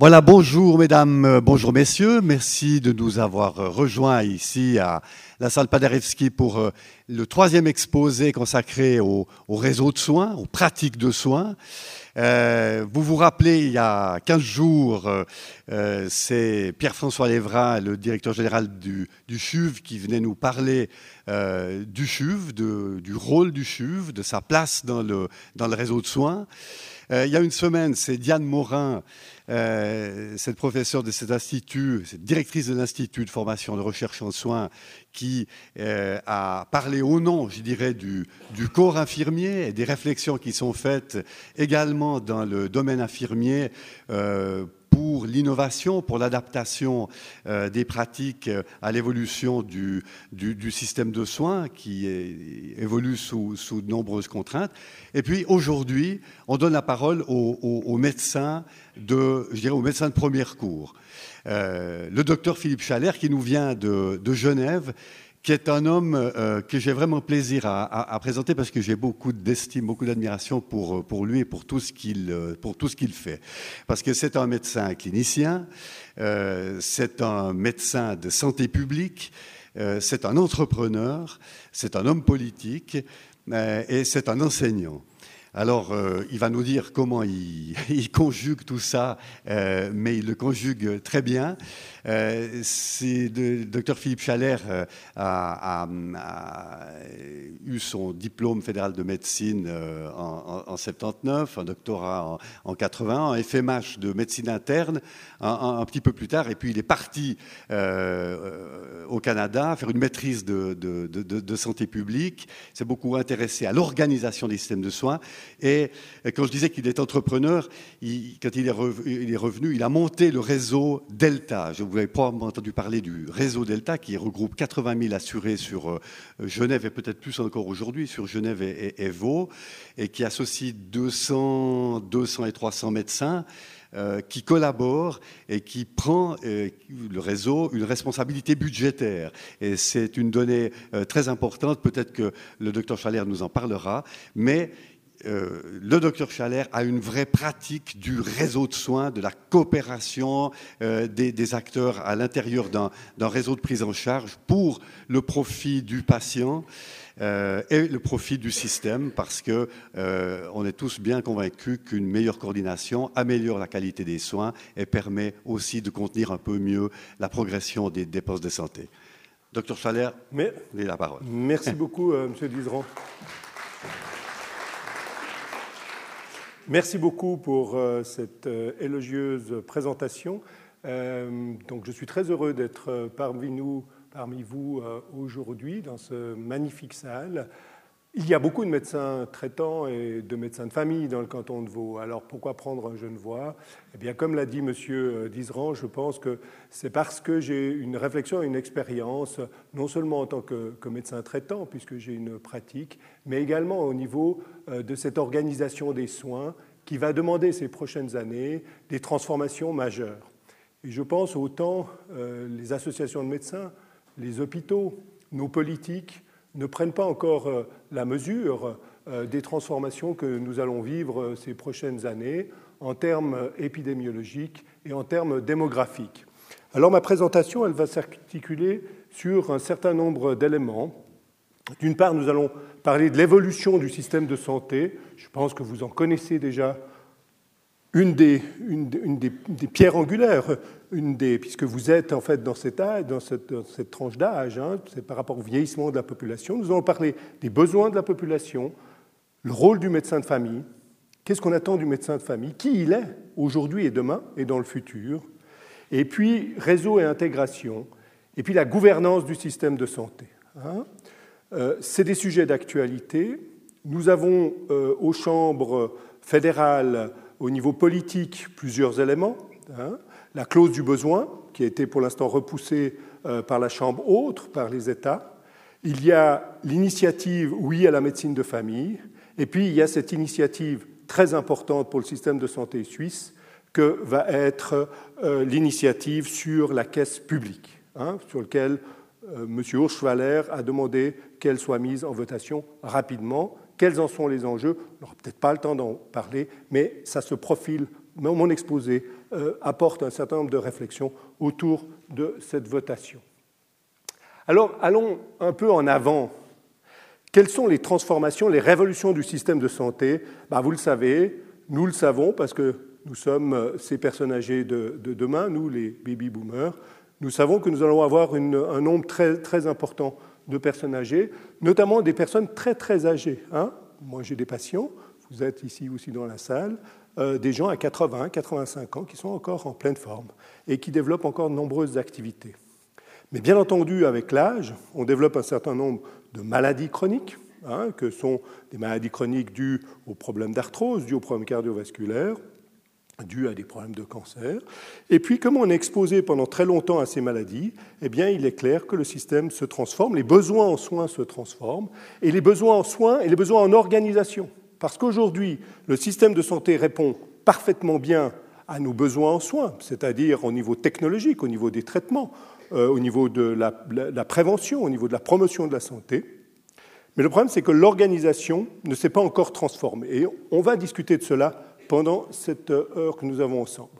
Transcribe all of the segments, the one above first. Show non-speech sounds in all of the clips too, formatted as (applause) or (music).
Voilà, bonjour mesdames, euh, bonjour messieurs. Merci de nous avoir euh, rejoints ici à la salle Paderewski pour euh, le troisième exposé consacré au, réseau de soins, aux pratiques de soins. vous vous rappelez, il y a 15 jours, c'est Pierre-François Lévra, le directeur général du, du, CHUV, qui venait nous parler du CHUV, du rôle du CHUV, de sa place dans le réseau de soins. Il y a une semaine, c'est Diane Morin, euh, cette professeure de cet institut, cette directrice de l'institut de formation de recherche en soins, qui euh, a parlé au nom, je dirais, du, corps infirmier et des réflexions qui sont faites également dans le domaine infirmier euh, pour l'innovation, pour l'adaptation euh, des pratiques euh, à l'évolution du, du, système de soins qui évolue sous, sous, de nombreuses contraintes. Et puis aujourd'hui, on donne la parole aux, médecins de, je dirais, aux médecins de premier cours. Euh, le docteur Philippe Chalère qui nous vient de, de Genève qui est un homme euh, que j'ai vraiment plaisir à, présenter parce que j'ai beaucoup d'estime, beaucoup d'admiration pour, euh, pour lui et pour tout ce qu'il euh, pour tout ce qu'il fait. Parce que c'est un médecin clinicien, c'est un médecin de santé publique, c'est un entrepreneur, c'est un homme politique et c'est un enseignant. Alors, euh, il va nous dire comment (laughs) il, conjugue tout ça, euh, mais il le conjugue très bien. Euh, docteur Philippe Chalère a, eu son diplôme fédéral de médecine en, 79, un doctorat en, 80, un FMH de médecine interne un, petit peu plus tard, et puis il est parti au Canada faire une maîtrise de, de santé publique. Il s'est beaucoup intéressé à l'organisation des systèmes de soins. Et quand je disais qu'il est entrepreneur, quand il est, revenu, il a monté le réseau Delta. Je vous avez probablement entendu parler du réseau Delta qui regroupe 80 000 assurés sur euh, Genève et peut-être plus encore aujourd'hui sur Genève et, et, et qui associe 200, 200 et 300 médecins. Euh, qui collabore et qui prend euh, le réseau une responsabilité budgétaire. Et c'est une donnée très importante. Peut-être que le docteur Chalère nous en parlera, mais euh, le docteur Chalère a une vraie pratique du réseau de soins, de la coopération euh, des, acteurs à l'intérieur d'un réseau de prise en charge pour le profit du patient euh, et le profit du système, parce que on est tous bien convaincus qu'une meilleure coordination améliore la qualité des soins et permet aussi de contenir un peu mieux la progression des dépenses de santé. Docteur Chalère, vous avez la parole. Merci beaucoup, Monsieur Dizeran. Merci beaucoup pour euh, cette euh, élogieuse présentation. Euh, donc, je suis très heureux d'être parmi nous, parmi vous aujourd'hui dans ce magnifique salle. Il y a beaucoup de médecins traitants et de médecins de famille dans le canton de Vaud. Alors pourquoi prendre un Genevois Eh bien, comme l'a dit M. Dizeran, je pense que c'est parce que j'ai une réflexion et une expérience, non seulement en tant que, médecin traitant, puisque j'ai une pratique, mais également au niveau euh, de cette organisation des soins qui va demander ces prochaines années des transformations majeures. Et je pense autant euh, les associations de médecins, les hôpitaux, nos politiques, ne prennent pas encore euh, la mesure euh, des transformations que nous allons vivre euh, ces prochaines années en termes épidémiologiques et en termes démographiques. Alors ma présentation, elle va s'articuler sur un certain nombre d'éléments. D'une part, nous allons parler de l'évolution du système de santé. Je pense que vous en connaissez déjà une des, des, pierres angulaires, puisque vous êtes en fait dans cette, dans cette, tranche d'âge, hein, c'est par rapport au vieillissement de la population. Nous allons parler des besoins de la population, le rôle du médecin de famille, qu'est-ce qu'on attend du médecin de famille, qui il est aujourd'hui et demain et dans le futur, et puis réseau et intégration, et puis la gouvernance du système de santé. Hein. Euh, c'est des sujets d'actualité. Nous avons euh, aux chambres fédérales au niveau politique plusieurs éléments. Hein. La clause du besoin, qui a été pour l'instant repoussée euh, par la Chambre haute, par les États. Il y a l'initiative Oui à la médecine de famille. Et puis il y a cette initiative très importante pour le système de santé suisse que va être euh, l'initiative sur la caisse publique, hein, sur laquelle euh, M. Urschwaller a demandé qu'elle soit mise en votation rapidement quels en sont les enjeux On n'aura peut-être pas le temps d'en parler, mais ça se profile mon exposé euh, apporte un certain nombre de réflexions autour de cette votation. Alors, allons un peu en avant. Quelles sont les transformations, les révolutions du système de santé? Ben, Vous le savez, nous le savons parce que nous sommes euh, ces personnes âgées de, demain, nous les baby boomers. Nous savons que nous allons avoir un nombre très important de personnes âgées, notamment des personnes très très âgées. Hein. Moi j'ai des patients, vous êtes ici aussi dans la salle, euh, des gens à 80, 85 ans qui sont encore en pleine forme et qui développent encore de nombreuses activités. Mais bien entendu, avec l'âge, on développe un certain nombre de maladies chroniques, hein, que sont des maladies chroniques dues aux problèmes d'arthrose, dues aux problèmes cardiovasculaires, dues à des problèmes de cancer. Et puis, comme on est exposé pendant très longtemps à ces maladies, eh bien, il est clair que le système se transforme, les besoins en soins se transforment, et les besoins en soins et les besoins en organisation. Parce qu'aujourd'hui, le système de santé répond parfaitement bien à nos besoins en soins, c'est-à-dire au niveau technologique, au niveau des traitements, euh, au niveau de la prévention, au niveau de la promotion de la santé. Mais le problème, c'est que l'organisation ne s'est pas encore transformée. Et on va discuter de cela pendant cette heure que nous avons ensemble.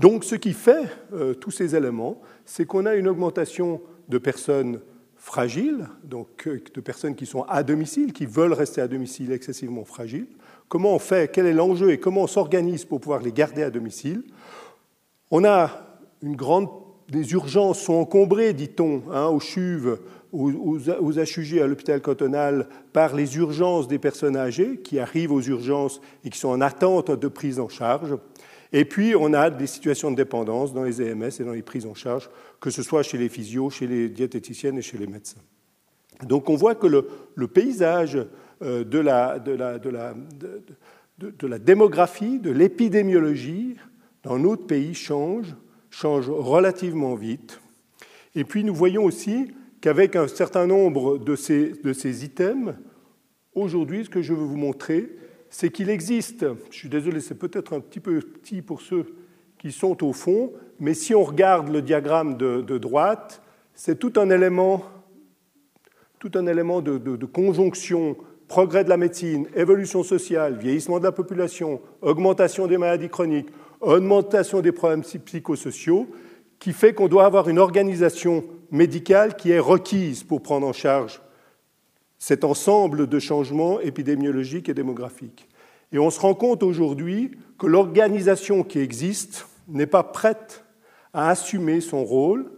Donc ce qui fait euh, tous ces éléments, c'est qu'on a une augmentation de personnes fragiles, donc euh, de personnes qui sont à domicile, qui veulent rester à domicile excessivement fragiles. Comment on fait? Quel est l'enjeu? Et comment on s'organise pour pouvoir les garder à domicile? On a une grande... Les urgences sont encombrées, dit-on, hein, aux chuves aux, aux à l'hôpital cantonal par les urgences des personnes âgées qui arrivent aux urgences et qui sont en attente de prise en charge. Et puis, on a des situations de dépendance dans les EMS et dans les prises en charge, que ce soit chez les physios, chez les diététiciennes et chez les médecins. Donc, on voit que le, paysage euh, de, la, de la démographie, de l'épidémiologie dans notre pays change, change relativement vite. Et puis, nous voyons aussi qu'avec un certain nombre de ces, items, aujourd'hui, ce que je veux vous montrer, c'est qu'il existe, je suis désolé, c'est peut-être un petit peu petit pour ceux qui sont au fond, mais si on regarde le diagramme de, droite, c'est tout un élément, tout un élément de conjonction progrès de la médecine, évolution sociale, vieillissement de la population, augmentation des maladies chroniques, augmentation des problèmes psychosociaux, qui fait qu'on doit avoir une organisation médicale qui est requise pour prendre en charge cet ensemble de changements épidémiologiques et démographiques. Et on se rend compte aujourd'hui que l'organisation qui existe n'est pas prête à assumer son rôle,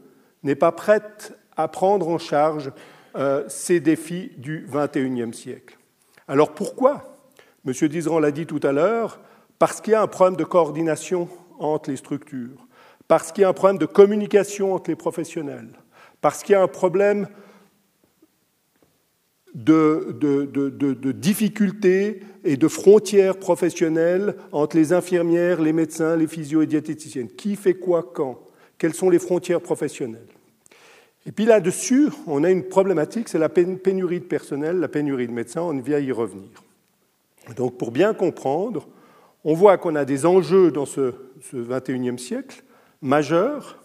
n'est pas prête à prendre en charge euh, ces défis du XXIe siècle. Alors pourquoi? Monsieur Dizeran l'a dit tout à l'heure, parce qu'il y a un problème de coordination entre les structures, parce qu'il y a un problème de communication entre les professionnels, parce qu'il y a un problème de, difficultés et de frontières professionnelles entre les infirmières, les médecins, les physio et diététiciennes. Qui fait quoi quand? Quelles sont les frontières professionnelles? Et puis là-dessus, on a une problématique, c'est la pénurie de personnel, la pénurie de médecins, on vient y revenir. Donc pour bien comprendre, on voit qu'on a des enjeux dans ce, ce 21e siècle majeurs,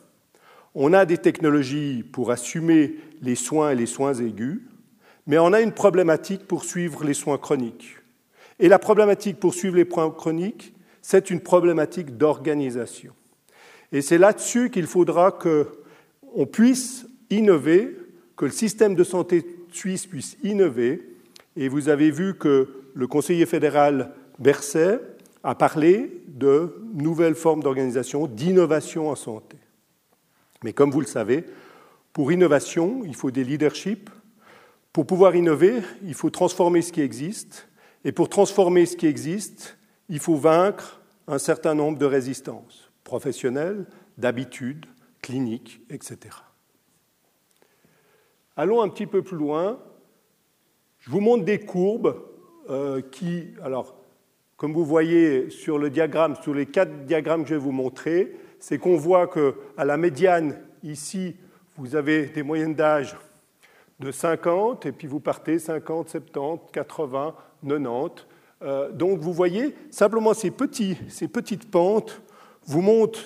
on a des technologies pour assumer les soins et les soins aigus, mais on a une problématique pour suivre les soins chroniques. Et la problématique pour suivre les soins chroniques, c'est une problématique d'organisation. Et c'est là-dessus qu'il faudra qu'on puisse innover, que le système de santé suisse puisse innover. Et vous avez vu que le conseiller fédéral Berset a parlé de nouvelles formes d'organisation, d'innovation en santé. Mais comme vous le savez, pour innovation, il faut des leaderships. Pour pouvoir innover, il faut transformer ce qui existe. Et pour transformer ce qui existe, il faut vaincre un certain nombre de résistances professionnelles, d'habitudes, cliniques, etc. Allons un petit peu plus loin. Je vous montre des courbes euh, qui, alors, comme vous voyez sur le diagramme, sur les quatre diagrammes que je vais vous montrer, c'est qu'on voit qu'à la médiane, ici, vous avez des moyennes d'âge de 50, et puis vous partez 50, 70, 80, 90. donc vous voyez, simplement ces, ces petites pentes vous montrent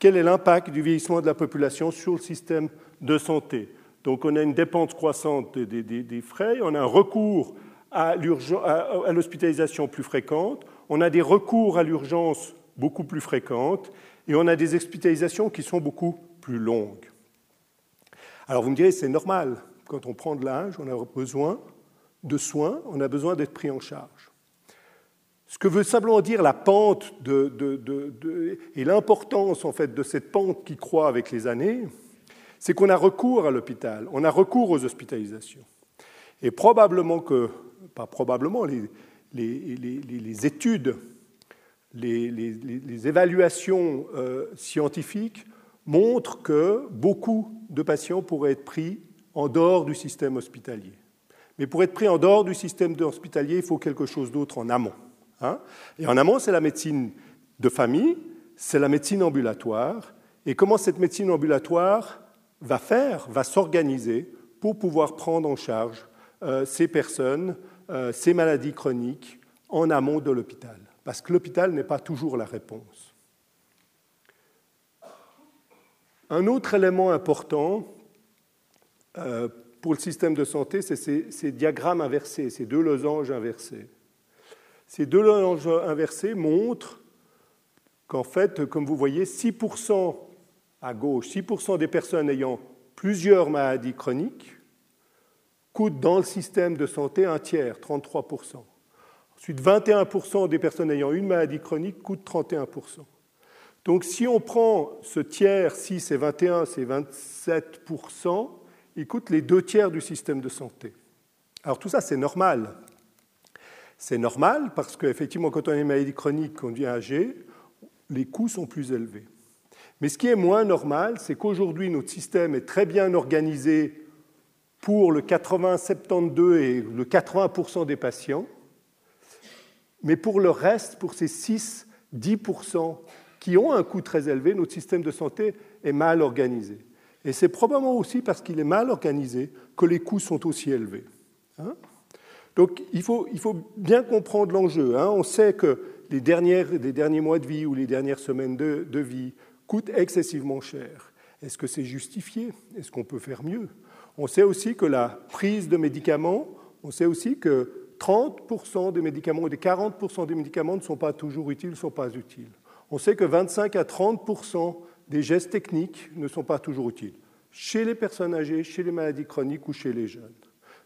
quel est l'impact du vieillissement de la population sur le système de santé. Donc on a une dépense croissante des, des, des frais, on a un recours à l'hospitalisation plus fréquente, on a des recours à l'urgence beaucoup plus fréquentes et on a des hospitalisations qui sont beaucoup plus longues. Alors vous me direz, c'est normal, quand on prend de l'âge, on a besoin de soins, on a besoin d'être pris en charge. Ce que veut simplement dire la pente et l'importance en fait de cette pente qui croît avec les années, c'est qu'on a recours à l'hôpital, on a recours aux hospitalisations. Et probablement que, pas probablement, les, les, études, les, évaluations euh, scientifiques montrent que beaucoup de patients pourraient être pris en dehors du système hospitalier. Mais pour être pris en dehors du système hospitalier, il faut quelque chose d'autre en amont. Hein. et en amont, c'est la médecine de famille, c'est la médecine ambulatoire. Et comment cette médecine ambulatoire va faire, va s'organiser pour pouvoir prendre en charge euh, ces personnes, euh, ces maladies chroniques en amont de l'hôpital? Parce que l'hôpital n'est pas toujours la réponse. Un autre élément important euh, pour le système de santé, c'est ces, diagrammes inversés, ces deux losanges inversés. Ces deux losanges inversés montrent qu'en fait, comme vous voyez, 6% à gauche, 6% des personnes ayant plusieurs maladies chroniques coûtent dans le système de santé un tiers, 33%. Ensuite, 21% des personnes ayant une maladie chronique coûtent 31%. Donc si on prend ce tiers, 6 et 21, c'est 27%, il coûte les deux tiers du système de santé. Alors tout ça, c'est normal. C'est normal parce qu'effectivement, quand on a une maladie chronique, qu'on devient âgé, les coûts sont plus élevés. Mais ce qui est moins normal, c'est qu'aujourd'hui, notre système est très bien organisé pour le 80-72 et le 80% des patients, mais pour le reste, pour ces 6-10% qui ont un coût très élevé, notre système de santé est mal organisé. Et c'est probablement aussi parce qu'il est mal organisé que les coûts sont aussi élevés. Hein. Donc il faut, il faut, bien comprendre l'enjeu. Hein. On sait que les, dernières, les, derniers mois de vie ou les dernières semaines de, de vie coûtent excessivement cher. Est-ce que c'est justifié? Est-ce qu'on peut faire mieux? On sait aussi que la prise de médicaments, on sait aussi que 30% des médicaments ou des 40% des médicaments ne sont pas toujours utiles, ne sont pas utiles. On sait que 25 à 30% des gestes techniques ne sont pas toujours utiles, chez les personnes âgées, chez les maladies chroniques ou chez les jeunes.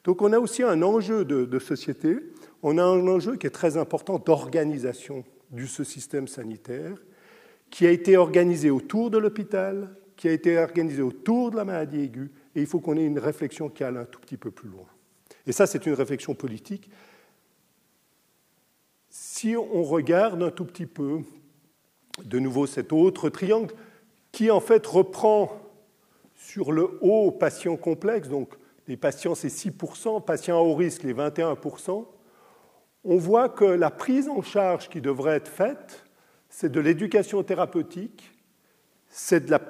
Donc on a aussi un enjeu de, société, on a un enjeu qui est très important d'organisation de ce système sanitaire, qui a été organisé autour de l'hôpital, qui a été organisé autour de la maladie aiguë, et il faut qu'on ait une réflexion qui aille un tout petit peu plus loin. Et ça, c'est une réflexion politique. Si on regarde un tout petit peu, de nouveau cet autre triangle, qui en fait reprend sur le haut patient complexe, donc les patients c'est 6%, patients à haut risque les 21%, on voit que la prise en charge qui devrait être faite, c'est de l'éducation thérapeutique, c'est de la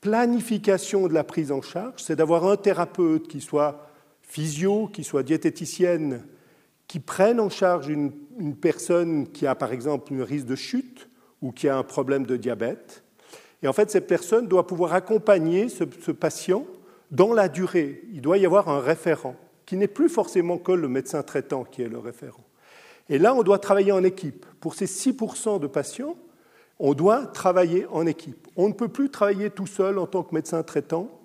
planification de la prise en charge, c'est d'avoir un thérapeute qui soit physio, qui soit diététicienne, qui prenne en charge une, personne qui a par exemple un risque de chute ou qui a un problème de diabète. Et en fait, cette personne doit pouvoir accompagner ce, ce patient dans la durée. Il doit y avoir un référent, qui n'est plus forcément que le médecin traitant qui est le référent. Et là, on doit travailler en équipe. Pour ces 6% de patients, on doit travailler en équipe. On ne peut plus travailler tout seul en tant que médecin traitant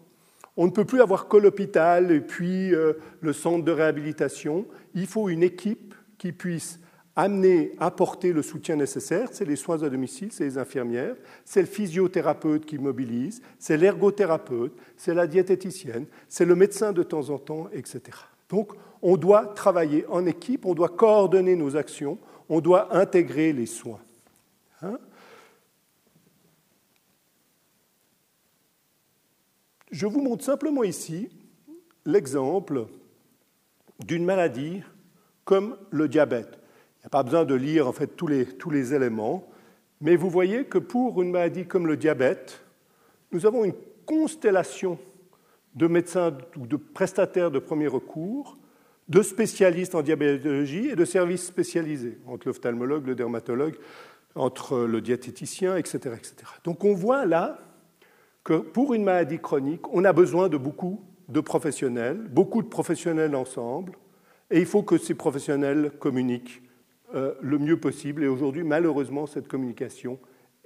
on ne peut plus avoir que l'hôpital et puis euh, le centre de réhabilitation. Il faut une équipe qui puisse amener, apporter le soutien nécessaire. C'est les soins à domicile, c'est les infirmières, c'est le physiothérapeute qui mobilise, c'est l'ergothérapeute, c'est la diététicienne, c'est le médecin de temps en temps, etc. Donc, on doit travailler en équipe, on doit coordonner nos actions, on doit intégrer les soins. Hein Je vous montre simplement ici l'exemple d'une maladie comme le diabète. Il n'y a pas besoin de lire en fait tous les, éléments, mais vous voyez que pour une maladie comme le diabète, nous avons une constellation de médecins ou de prestataires de premier recours, de spécialistes en diabétologie et de services spécialisés, entre l'ophtalmologue, le dermatologue, entre le diététicien, etc., etc. Donc on voit là que pour une maladie chronique, on a besoin de beaucoup de professionnels, beaucoup de professionnels ensemble, Et il faut que ces professionnels communiquent euh, le mieux possible. Et aujourd'hui, malheureusement, cette communication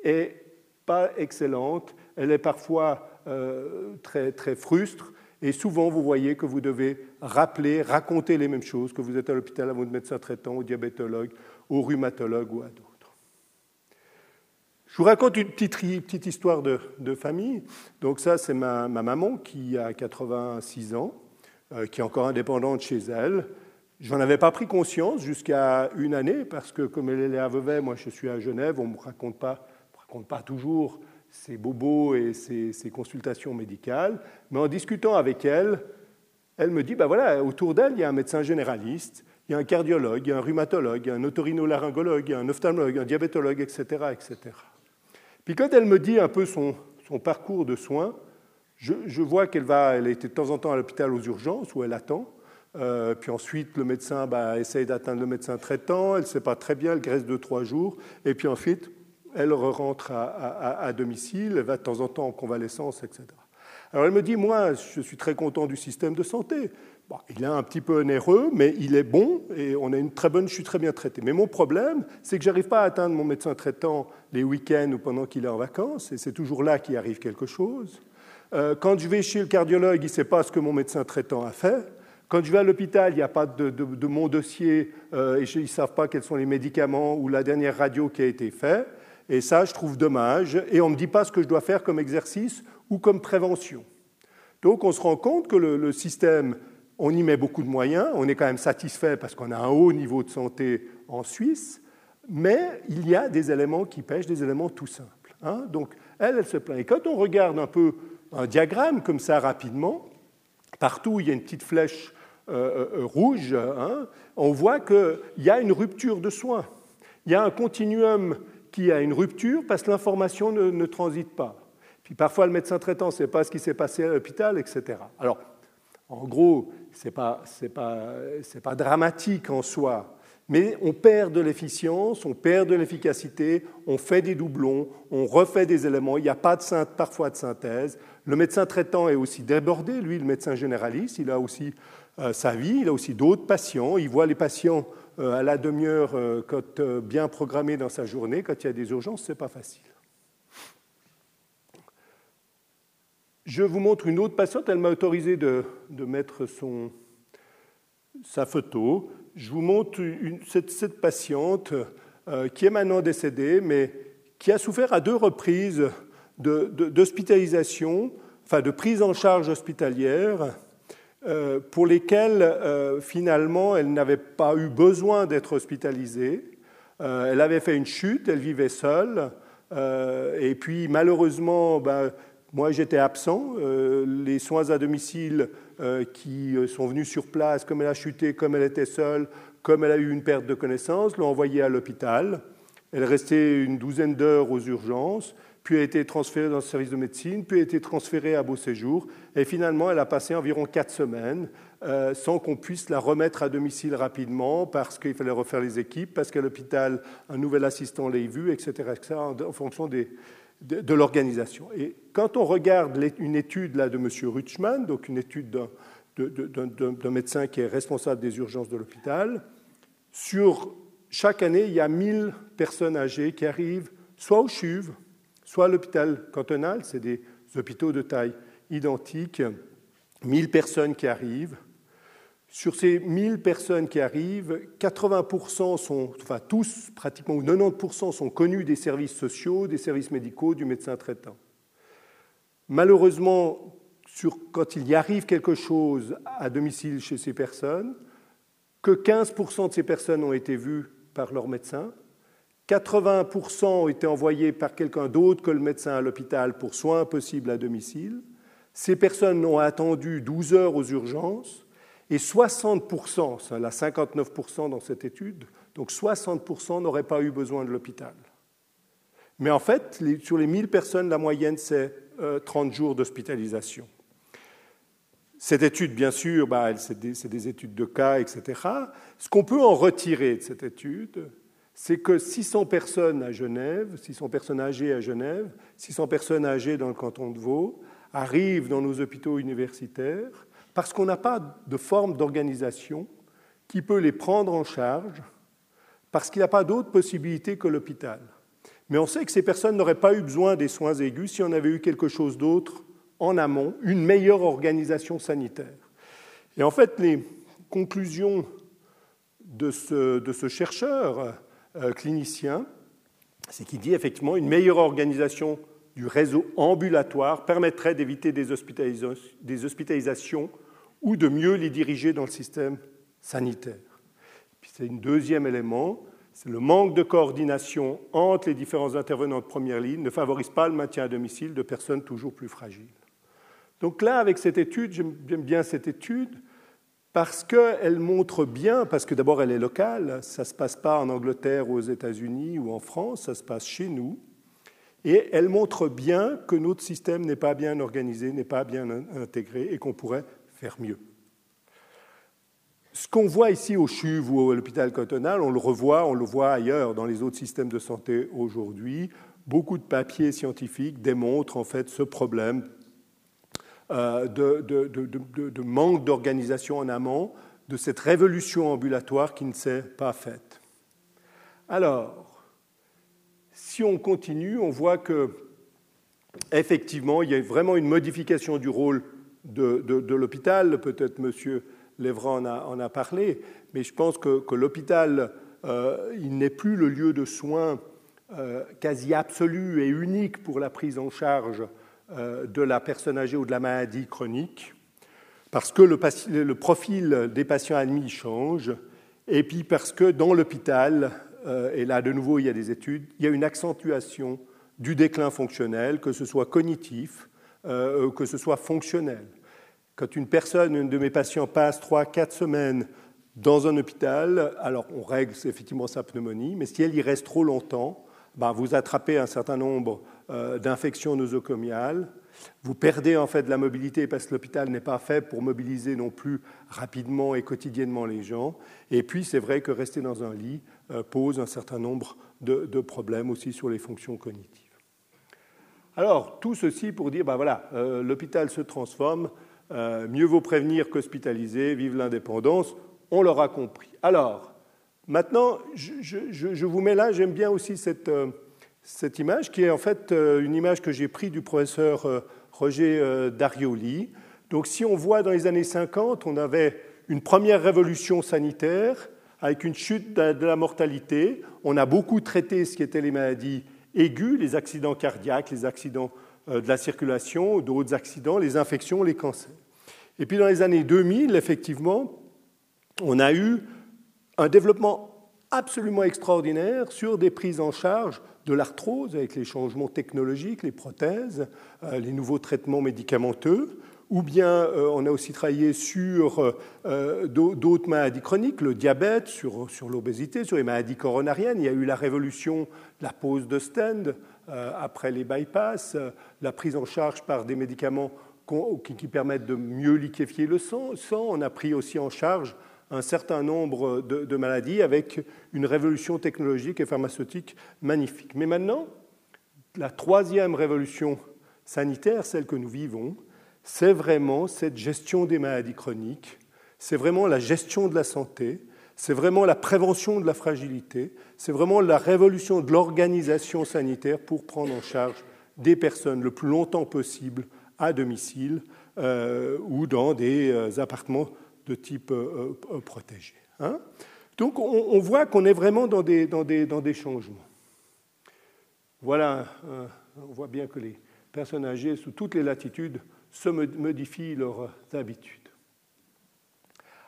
est pas excellente. Elle est parfois euh, très, très frustre. Et souvent, vous voyez que vous devez rappeler, raconter les mêmes choses, que vous êtes à l'hôpital à votre médecin traitant, au diabétologue, au rhumatologue ou à d'autres. Je vous raconte une petite, histoire de, famille. Donc ça, c'est ma, maman qui a 86 ans, euh, qui est encore indépendante chez elle. Je n'en avais pas pris conscience jusqu'à une année, parce que comme elle est à Vevey, moi je suis à Genève, on ne me raconte pas, raconte pas toujours ses bobos et ses, consultations médicales. Mais en discutant avec elle, elle me dit, ben voilà, autour d'elle, il y a un médecin généraliste, il y a un cardiologue, il y a un rhumatologue, il y a un otorhinolaryngologue, il y a un ophtalmologue, un diabétologue, etc., etc. Puis quand elle me dit un peu son, parcours de soins, je, vois qu'elle va, elle a de temps en temps à l'hôpital aux urgences où elle attend. Euh, puis ensuite, le médecin bah, essaye d'atteindre le médecin traitant, elle ne sait pas très bien, elle graisse deux, trois jours, et puis ensuite, elle rentre à, domicile, elle va de temps en temps en convalescence, etc. Alors elle me dit, moi, je suis très content du système de santé. Il est un petit peu onéreux, mais il est bon, et on a une très bonne, je suis très bien traité. Mais mon problème, c'est que j'arrive pas à atteindre mon médecin traitant les week-ends ou pendant qu'il est en vacances, et c'est toujours là qu'il arrive quelque chose. Euh, quand je vais chez le cardiologue, il ne sait pas ce que mon médecin traitant a fait. Quand je vais à l'hôpital, il n'y a pas de, mon dossier euh, et ils ne savent pas quels sont les médicaments ou la dernière radio qui a été faite. Et ça, je trouve dommage. Et on ne me dit pas ce que je dois faire comme exercice ou comme prévention. Donc on se rend compte que le, système, on y met beaucoup de moyens. On est quand même satisfait parce qu'on a un haut niveau de santé en Suisse. Mais il y a des éléments qui pêchent, des éléments tout simples. Hein. Donc elle, elle se plaint. Et quand on regarde un peu un diagramme comme ça rapidement, partout il y a une petite flèche euh, euh, rouge, hein, on voit qu'il y a une rupture de soins. Il y a un continuum qui a une rupture parce que l'information ne, transite pas. Puis parfois, le médecin traitant ne sait pas ce qui s'est passé à l'hôpital, etc. Alors, en gros, ce n'est pas, dramatique en soi, mais on perd de l'efficience, on perd de l'efficacité, on fait des doublons, on refait des éléments, il n'y a pas parfois de synthèse. Le médecin traitant est aussi débordé, lui, le médecin généraliste, il a aussi euh, sa vie. Il a aussi d'autres patients. Il voit les patients euh, à la demi-heure euh, quand bien programmés dans sa journée. Quand il y a des urgences, ce n'est pas facile. Je vous montre une autre patiente. Elle m'a autorisé de, mettre son, sa photo. Je vous montre cette, patiente qui est maintenant décédée, mais qui a souffert à deux reprises d'hospitalisation, enfin de prise en charge hospitalière euh, pour lesquelles euh, finalement elle n'avait pas eu besoin d'être hospitalisée. Euh, elle avait fait une chute, elle vivait seule, et puis malheureusement, ben, moi j'étais absent. les soins à domicile qui sont venus sur place, comme elle a chuté, comme elle était seule, comme elle a eu une perte de connaissance, l'ont envoyée à l'hôpital. Elle est restée une douzaine d'heures aux urgences puis a été transférée dans le service de médecine, puis a été transférée à Beau Séjour, et finalement elle a passé environ quatre semaines euh, sans qu'on puisse la remettre à domicile rapidement parce qu'il fallait refaire les équipes, parce qu'à l'hôpital un nouvel assistant l'a vu, etc., etc., en fonction de, l'organisation. Et quand on regarde une étude là, de M. Rutschmann, donc une étude d'un médecin qui est responsable des urgences de l'hôpital, sur chaque année, il y a 1000 personnes âgées qui arrivent soit au CHUV, soit l'hôpital cantonal, c'est des hôpitaux de taille identique, 1000 personnes qui arrivent. Sur ces 1000 personnes qui arrivent, 80% sont, enfin tous pratiquement, ou 90% sont connus des services sociaux, des services médicaux, du médecin traitant. Malheureusement, quand il y arrive quelque chose à domicile chez ces personnes, que 15% de ces personnes ont été vues par leur médecin, 80% ont été envoyés par quelqu'un d'autre que le médecin à l'hôpital pour soins possibles à domicile. Ces personnes ont attendu 12 heures aux urgences et 60%, c'est la 59% dans cette étude, donc 60% n'auraient pas eu besoin de l'hôpital. Mais en fait, sur les 1000 personnes, la moyenne, c'est 30 euh, jours d'hospitalisation. Cette étude, bien sûr, bah, c'est des, des, études de cas, etc. Ce qu'on peut en retirer de cette étude, c'est que 600 personnes à Genève, 600 personnes âgées à Genève, 600 personnes âgées dans le canton de Vaud, arrivent dans nos hôpitaux universitaires parce qu'on n'a pas de forme d'organisation qui peut les prendre en charge parce qu'il n'y a pas d'autre possibilité que l'hôpital. Mais on sait que ces personnes n'auraient pas eu besoin des soins aigus si on avait eu quelque chose d'autre en amont, une meilleure organisation sanitaire. Et en fait, les conclusions de ce, chercheur euh, clinicien, c'est qu'il dit effectivement une meilleure organisation du réseau ambulatoire permettrait d'éviter des, des hospitalisations ou de mieux les diriger dans le système sanitaire. C'est un deuxième élément, c'est le manque de coordination entre les différents intervenants de première ligne ne favorise pas le maintien à domicile de personnes toujours plus fragiles. Donc là, avec cette étude, j'aime bien cette étude parce qu'elle montre bien, parce que d'abord elle est locale, ça ne se passe pas en Angleterre aux États-Unis ou en France, ça se passe chez nous, et elle montre bien que notre système n'est pas bien organisé, n'est pas bien intégré et qu'on pourrait faire mieux. Ce qu'on voit ici au CHUV ou à l'hôpital cantonal, on le revoit, on le voit ailleurs dans les autres systèmes de santé aujourd'hui. Beaucoup de papiers scientifiques démontrent en fait ce problème euh, de, manque d'organisation en amont, de cette révolution ambulatoire qui ne s'est pas faite. Alors, si on continue, on voit que effectivement, il y a vraiment une modification du rôle de, l'hôpital. Peut-être Monsieur Lévran en a, parlé, mais je pense que, l'hôpital, euh, il n'est plus le lieu de soins euh, quasi absolu et unique pour la prise en charge euh, de la personne âgée ou de la maladie chronique, parce que le, profil des patients admis change, et puis parce que dans l'hôpital, et là de nouveau il y a des études, il y a une accentuation du déclin fonctionnel, que ce soit cognitif, euh, que ce soit fonctionnel. Quand une personne, une de mes patients, passe 3-4 semaines dans un hôpital, alors on règle effectivement sa pneumonie, mais si elle y reste trop longtemps, ben, vous attrapez un certain nombre euh, d'infections nosocomiales. Vous perdez en fait la mobilité parce que l'hôpital n'est pas fait pour mobiliser non plus rapidement et quotidiennement les gens. Et puis c'est vrai que rester dans un lit euh, pose un certain nombre de, problèmes aussi sur les fonctions cognitives. Alors tout ceci pour dire, ben voilà, euh, l'hôpital se transforme, mieux vaut prévenir qu'hospitaliser, vive l'indépendance, on l'aura compris. Alors maintenant, je, vous mets là, j'aime bien aussi cette cette image, qui est en fait euh, une image que j'ai prise du professeur euh, Roger euh, Darioli. Donc si on voit dans les années 50, on avait une première révolution sanitaire avec une chute de la mortalité. On a beaucoup traité ce qui étaient les maladies aiguës, les accidents cardiaques, les accidents de la circulation, d'autres accidents, les infections, les cancers. Et puis dans les années 2000, effectivement, on a eu un développement absolument extraordinaire sur des prises en charge de l'arthrose avec les changements technologiques, les prothèses, euh, les nouveaux traitements médicamenteux, ou bien euh, on a aussi travaillé sur euh, d'autres maladies chroniques, le diabète, sur, l'obésité, sur les maladies coronariennes. Il y a eu la révolution de la pose de stand après les bypass, la prise en charge par des médicaments qui, permettent de mieux liquéfier le sang. On a pris aussi en charge un certain nombre de, maladies avec une révolution technologique et pharmaceutique magnifique. Mais maintenant, la troisième révolution sanitaire, celle que nous vivons, c'est vraiment cette gestion des maladies chroniques, c'est vraiment la gestion de la santé, c'est vraiment la prévention de la fragilité, c'est vraiment la révolution de l'organisation sanitaire pour prendre en charge des personnes le plus longtemps possible à domicile euh, ou dans des euh, appartements de type euh, euh, protégé. Hein. Donc on, voit qu'on est vraiment dans des, changements. Voilà, euh, on voit bien que les personnes âgées, sous toutes les latitudes, se modifient leurs habitudes.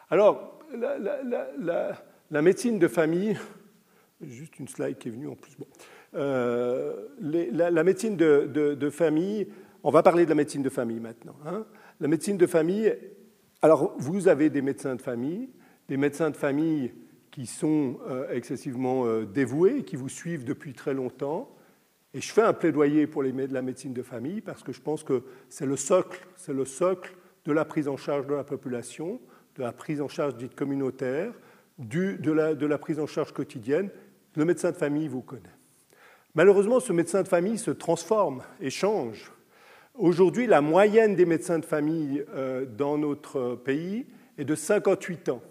Alors, la, médecine de famille, juste une slide qui est venue en plus. Bon. la, médecine de, de, famille, on va parler de la médecine de famille maintenant. Hein. La médecine de famille, alors, vous avez des médecins de famille, des médecins de famille qui sont euh, excessivement euh, dévoués, qui vous suivent depuis très longtemps. Et je fais un plaidoyer pour la médecine de famille parce que je pense que c'est le socle, c'est le socle de la prise en charge de la population, de la prise en charge dite communautaire, de, la, de la prise en charge quotidienne. Le médecin de famille vous connaît. Malheureusement, ce médecin de famille se transforme et change. Aujourd'hui, la moyenne des médecins de famille euh, dans notre pays est de 58 ans.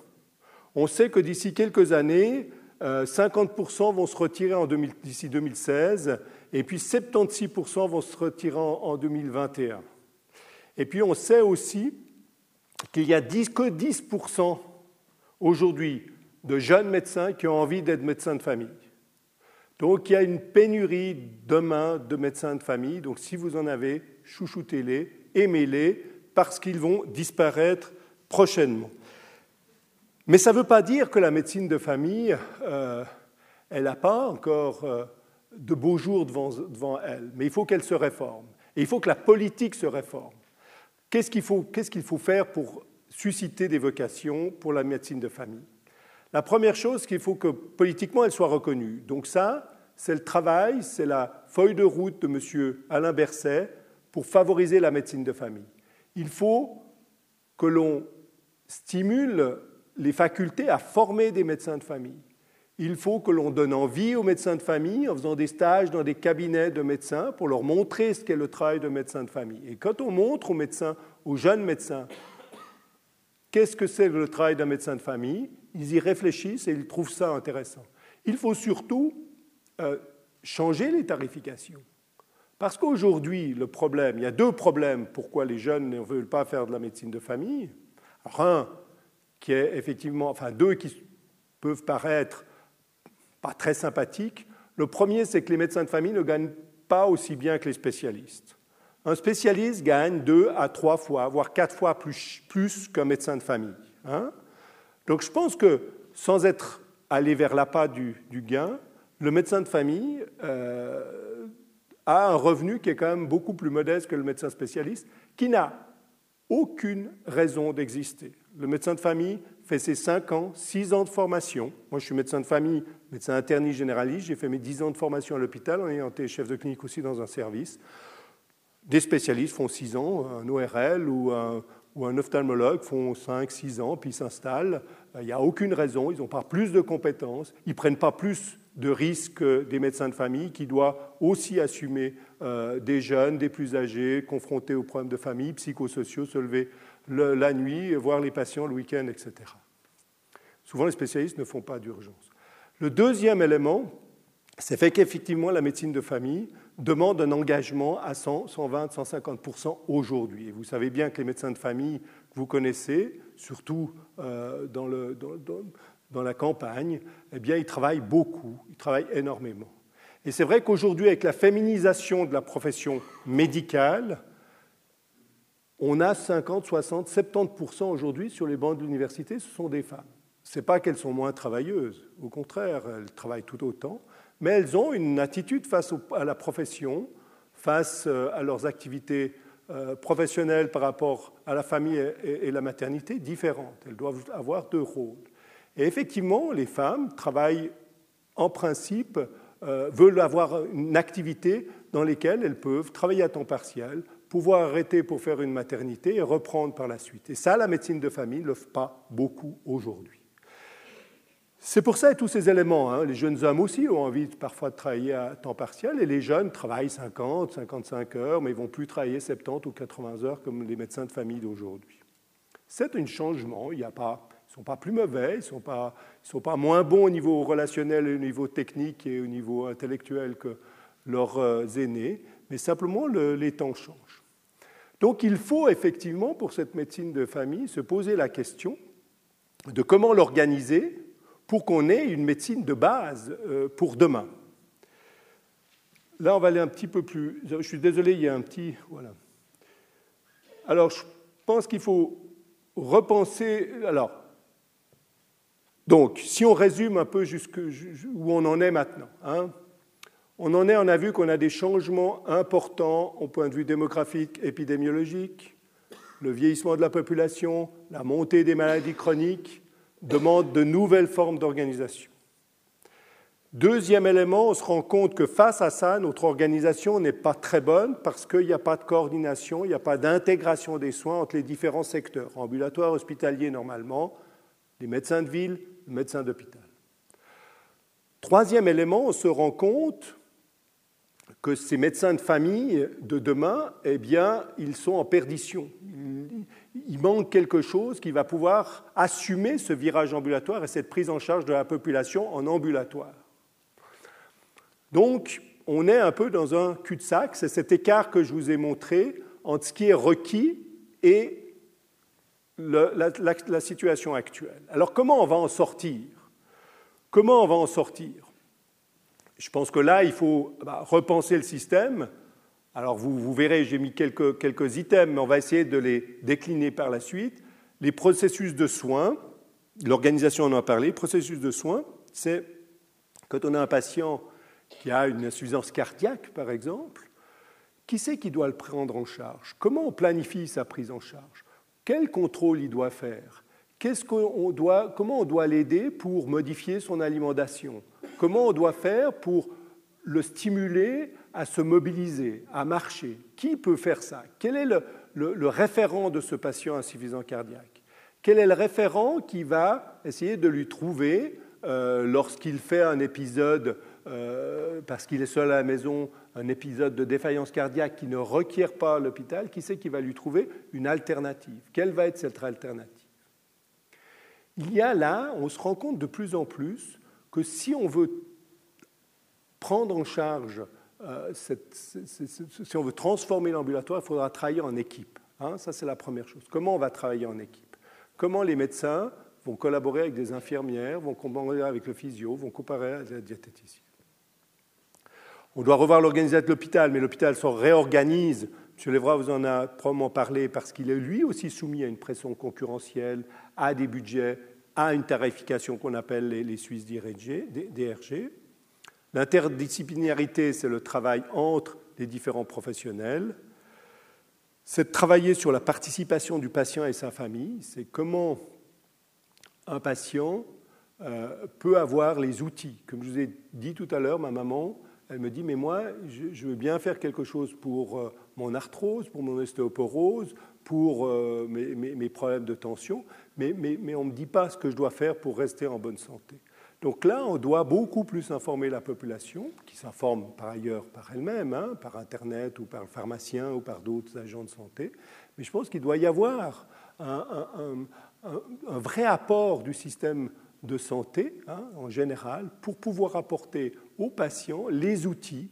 On sait que d'ici quelques années, 50% vont se retirer d'ici 2016 et puis 76% vont se retirer en 2021. Et puis on sait aussi qu'il n'y a que 10% aujourd'hui de jeunes médecins qui ont envie d'être médecins de famille. Donc il y a une pénurie demain de médecins de famille. Donc si vous en avez, chouchoutez-les, aimez-les, parce qu'ils vont disparaître prochainement. Mais ça ne veut pas dire que la médecine de famille, euh, elle n'a pas encore euh, de beaux jours devant, devant elle. Mais il faut qu'elle se réforme. Et il faut que la politique se réforme. Qu'est-ce qu'il faut, faut faire pour susciter des vocations pour la médecine de famille? La première chose, c'est qu'il faut que politiquement elle soit reconnue. Donc ça, c'est le travail, c'est la feuille de route de M. Alain Berset pour favoriser la médecine de famille. Il faut que l'on stimule les facultés à former des médecins de famille. Il faut que l'on donne envie aux médecins de famille en faisant des stages dans des cabinets de médecins pour leur montrer ce qu'est le travail de médecin de famille. Et quand on montre aux médecins, aux jeunes médecins, qu'est-ce que c'est le travail d'un médecin de famille, ils y réfléchissent et ils trouvent ça intéressant. Il faut surtout euh, changer les tarifications. Parce qu'aujourd'hui, le problème, il y a deux problèmes pourquoi les jeunes ne veulent pas faire de la médecine de famille. un, qui est effectivement, enfin deux qui peuvent paraître pas très sympathiques. Le premier, c'est que les médecins de famille ne gagnent pas aussi bien que les spécialistes. Un spécialiste gagne deux à trois fois, voire quatre fois plus, plus qu'un médecin de famille. Hein. Donc je pense que sans être allé vers l'appât du, du gain, le médecin de famille euh, a un revenu qui est quand même beaucoup plus modeste que le médecin spécialiste, qui n'a aucune raison d'exister. Le médecin de famille fait ses 5 ans, 6 ans de formation. Moi, je suis médecin de famille, médecin interniste généraliste. J'ai fait mes 10 ans de formation à l'hôpital en ayant été chef de clinique aussi dans un service. Des spécialistes font 6 ans, un ORL ou un, ou ophtalmologue font 5, 6 ans, puis s'installent. Il n'y a aucune raison, ils n'ont pas plus de compétences, ils ne prennent pas plus de risques des médecins de famille qui doivent aussi assumer euh, des jeunes, des plus âgés, confrontés aux problèmes de famille, psychosociaux, se lever la nuit, voir les patients le week-end, etc. Souvent, les spécialistes ne font pas d'urgence. Le deuxième élément, c'est fait qu'effectivement, la médecine de famille demande un engagement à 100, 120, 150 aujourd'hui. Et vous savez bien que les médecins de famille que vous connaissez, surtout euh, dans, le, la campagne, eh bien, ils travaillent beaucoup, ils travaillent énormément. Et c'est vrai qu'aujourd'hui, avec la féminisation de la profession médicale, on a 50, 60, 70% aujourd'hui sur les bancs de l'université, ce sont des femmes. Ce n'est pas qu'elles sont moins travailleuses, au contraire, elles travaillent tout autant, mais elles ont une attitude face à la profession, face euh, à leurs activités euh, professionnelles par rapport à la famille et la maternité différente. Elles doivent avoir deux rôles. Et effectivement, les femmes travaillent en principe, euh, veulent avoir une activité dans laquelle elles peuvent travailler à temps partiel, pouvoir arrêter pour faire une maternité et reprendre par la suite. Et ça, la médecine de famille ne l'offre pas beaucoup aujourd'hui. C'est pour ça, tous ces éléments, hein, les jeunes hommes aussi ont envie parfois de travailler à temps partiel, et les jeunes travaillent 50, 55 heures, mais ils vont plus travailler 70 ou 80 heures comme les médecins de famille d'aujourd'hui. C'est un changement, il n'y a pas, ils ne sont pas plus mauvais, ils ne sont, pas, sont pas moins bons au niveau relationnel, au niveau technique et au niveau intellectuel que leurs euh, aînés, mais simplement les temps changent. Donc il faut effectivement, pour cette médecine de famille, se poser la question de comment l'organiser pour qu'on ait une médecine de base euh, pour demain. Là, on va aller un petit peu plus. Je suis désolé, il y a un petit. Voilà. Alors, je pense qu'il faut repenser. Alors, donc, si on résume un peu où on en est maintenant, hein, on en est, on a vu qu'on a des changements importants au point de vue démographique, épidémiologique, le vieillissement de la population, la montée des maladies chroniques demandent de nouvelles formes d'organisation. Deuxième élément, on se rend compte que face à ça, notre organisation n'est pas très bonne parce qu'il n'y a pas de coordination, il n'y a pas d'intégration des soins entre les différents secteurs, ambulatoire, hospitalier normalement, les médecins de ville, les médecins d'hôpital. Troisième élément, on se rend compte que ces médecins de famille de demain, eh bien, ils sont en perdition. il manque quelque chose qui va pouvoir assumer ce virage ambulatoire et cette prise en charge de la population en ambulatoire. Donc, on est un peu dans un cul-de-sac, c'est cet écart que je vous ai montré entre ce qui est requis et la, situation actuelle. Alors comment on va en sortir? Comment on va en sortir? Je pense que là, il faut bah, repenser le système. Alors vous, verrez, j'ai mis quelques, quelques items, mais on va essayer de les décliner par la suite. Les processus de soins, l'organisation en a parlé, processus de soins, c'est quand on a un patient qui a une insuffisance cardiaque, par exemple, qui c'est qui doit le prendre en charge? Comment on planifie sa prise en charge? Quel contrôle il doit faire? Doit, Comment on doit l'aider pour modifier son alimentation? Comment on doit faire pour le stimuler à se mobiliser, à marcher? Qui peut faire ça? Quel est le, référent de ce patient insuffisant cardiaque? Quel est le référent qui va essayer de lui trouver euh, lorsqu'il fait un épisode euh, parce qu'il est seul à la maison, un épisode de défaillance cardiaque qui ne requiert pas l'hôpital, qui sait qui va lui trouver une alternative? Quelle va être cette alternative? Il y a là, on se rend compte de plus en plus que si on veut prendre en charge, euh, si on veut transformer l'ambulatoire, il faudra travailler en équipe. Hein. ça, c'est la première chose. Comment on va travailler en équipe? Comment les médecins vont collaborer avec des infirmières, vont collaborer avec le physio, vont collaborer avec la diététicienne? On doit revoir l'organisation de l'hôpital, mais l'hôpital se réorganise. M. Lévra vous en a probablement parlé parce qu'il est lui aussi soumis à une pression concurrentielle, à des budgets, à une tarification qu'on appelle les, Suisses DRG. L'interdisciplinarité, c'est le travail entre les différents professionnels. C'est de travailler sur la participation du patient et sa famille. C'est comment un patient euh, peut avoir les outils. Comme je vous ai dit tout à l'heure, ma maman elle me dit, mais moi, je, veux bien faire quelque chose pour euh, mon arthrose, pour mon ostéoporose, pour euh, mes, problèmes de tension, mais, on ne me dit pas ce que je dois faire pour rester en bonne santé. Donc là, on doit beaucoup plus informer la population, qui s'informe par ailleurs par elle-même, hein, par Internet ou par le pharmacien ou par d'autres agents de santé. Mais je pense qu'il doit y avoir un, vrai apport du système de santé hein, en général pour pouvoir apporter aux patients les outils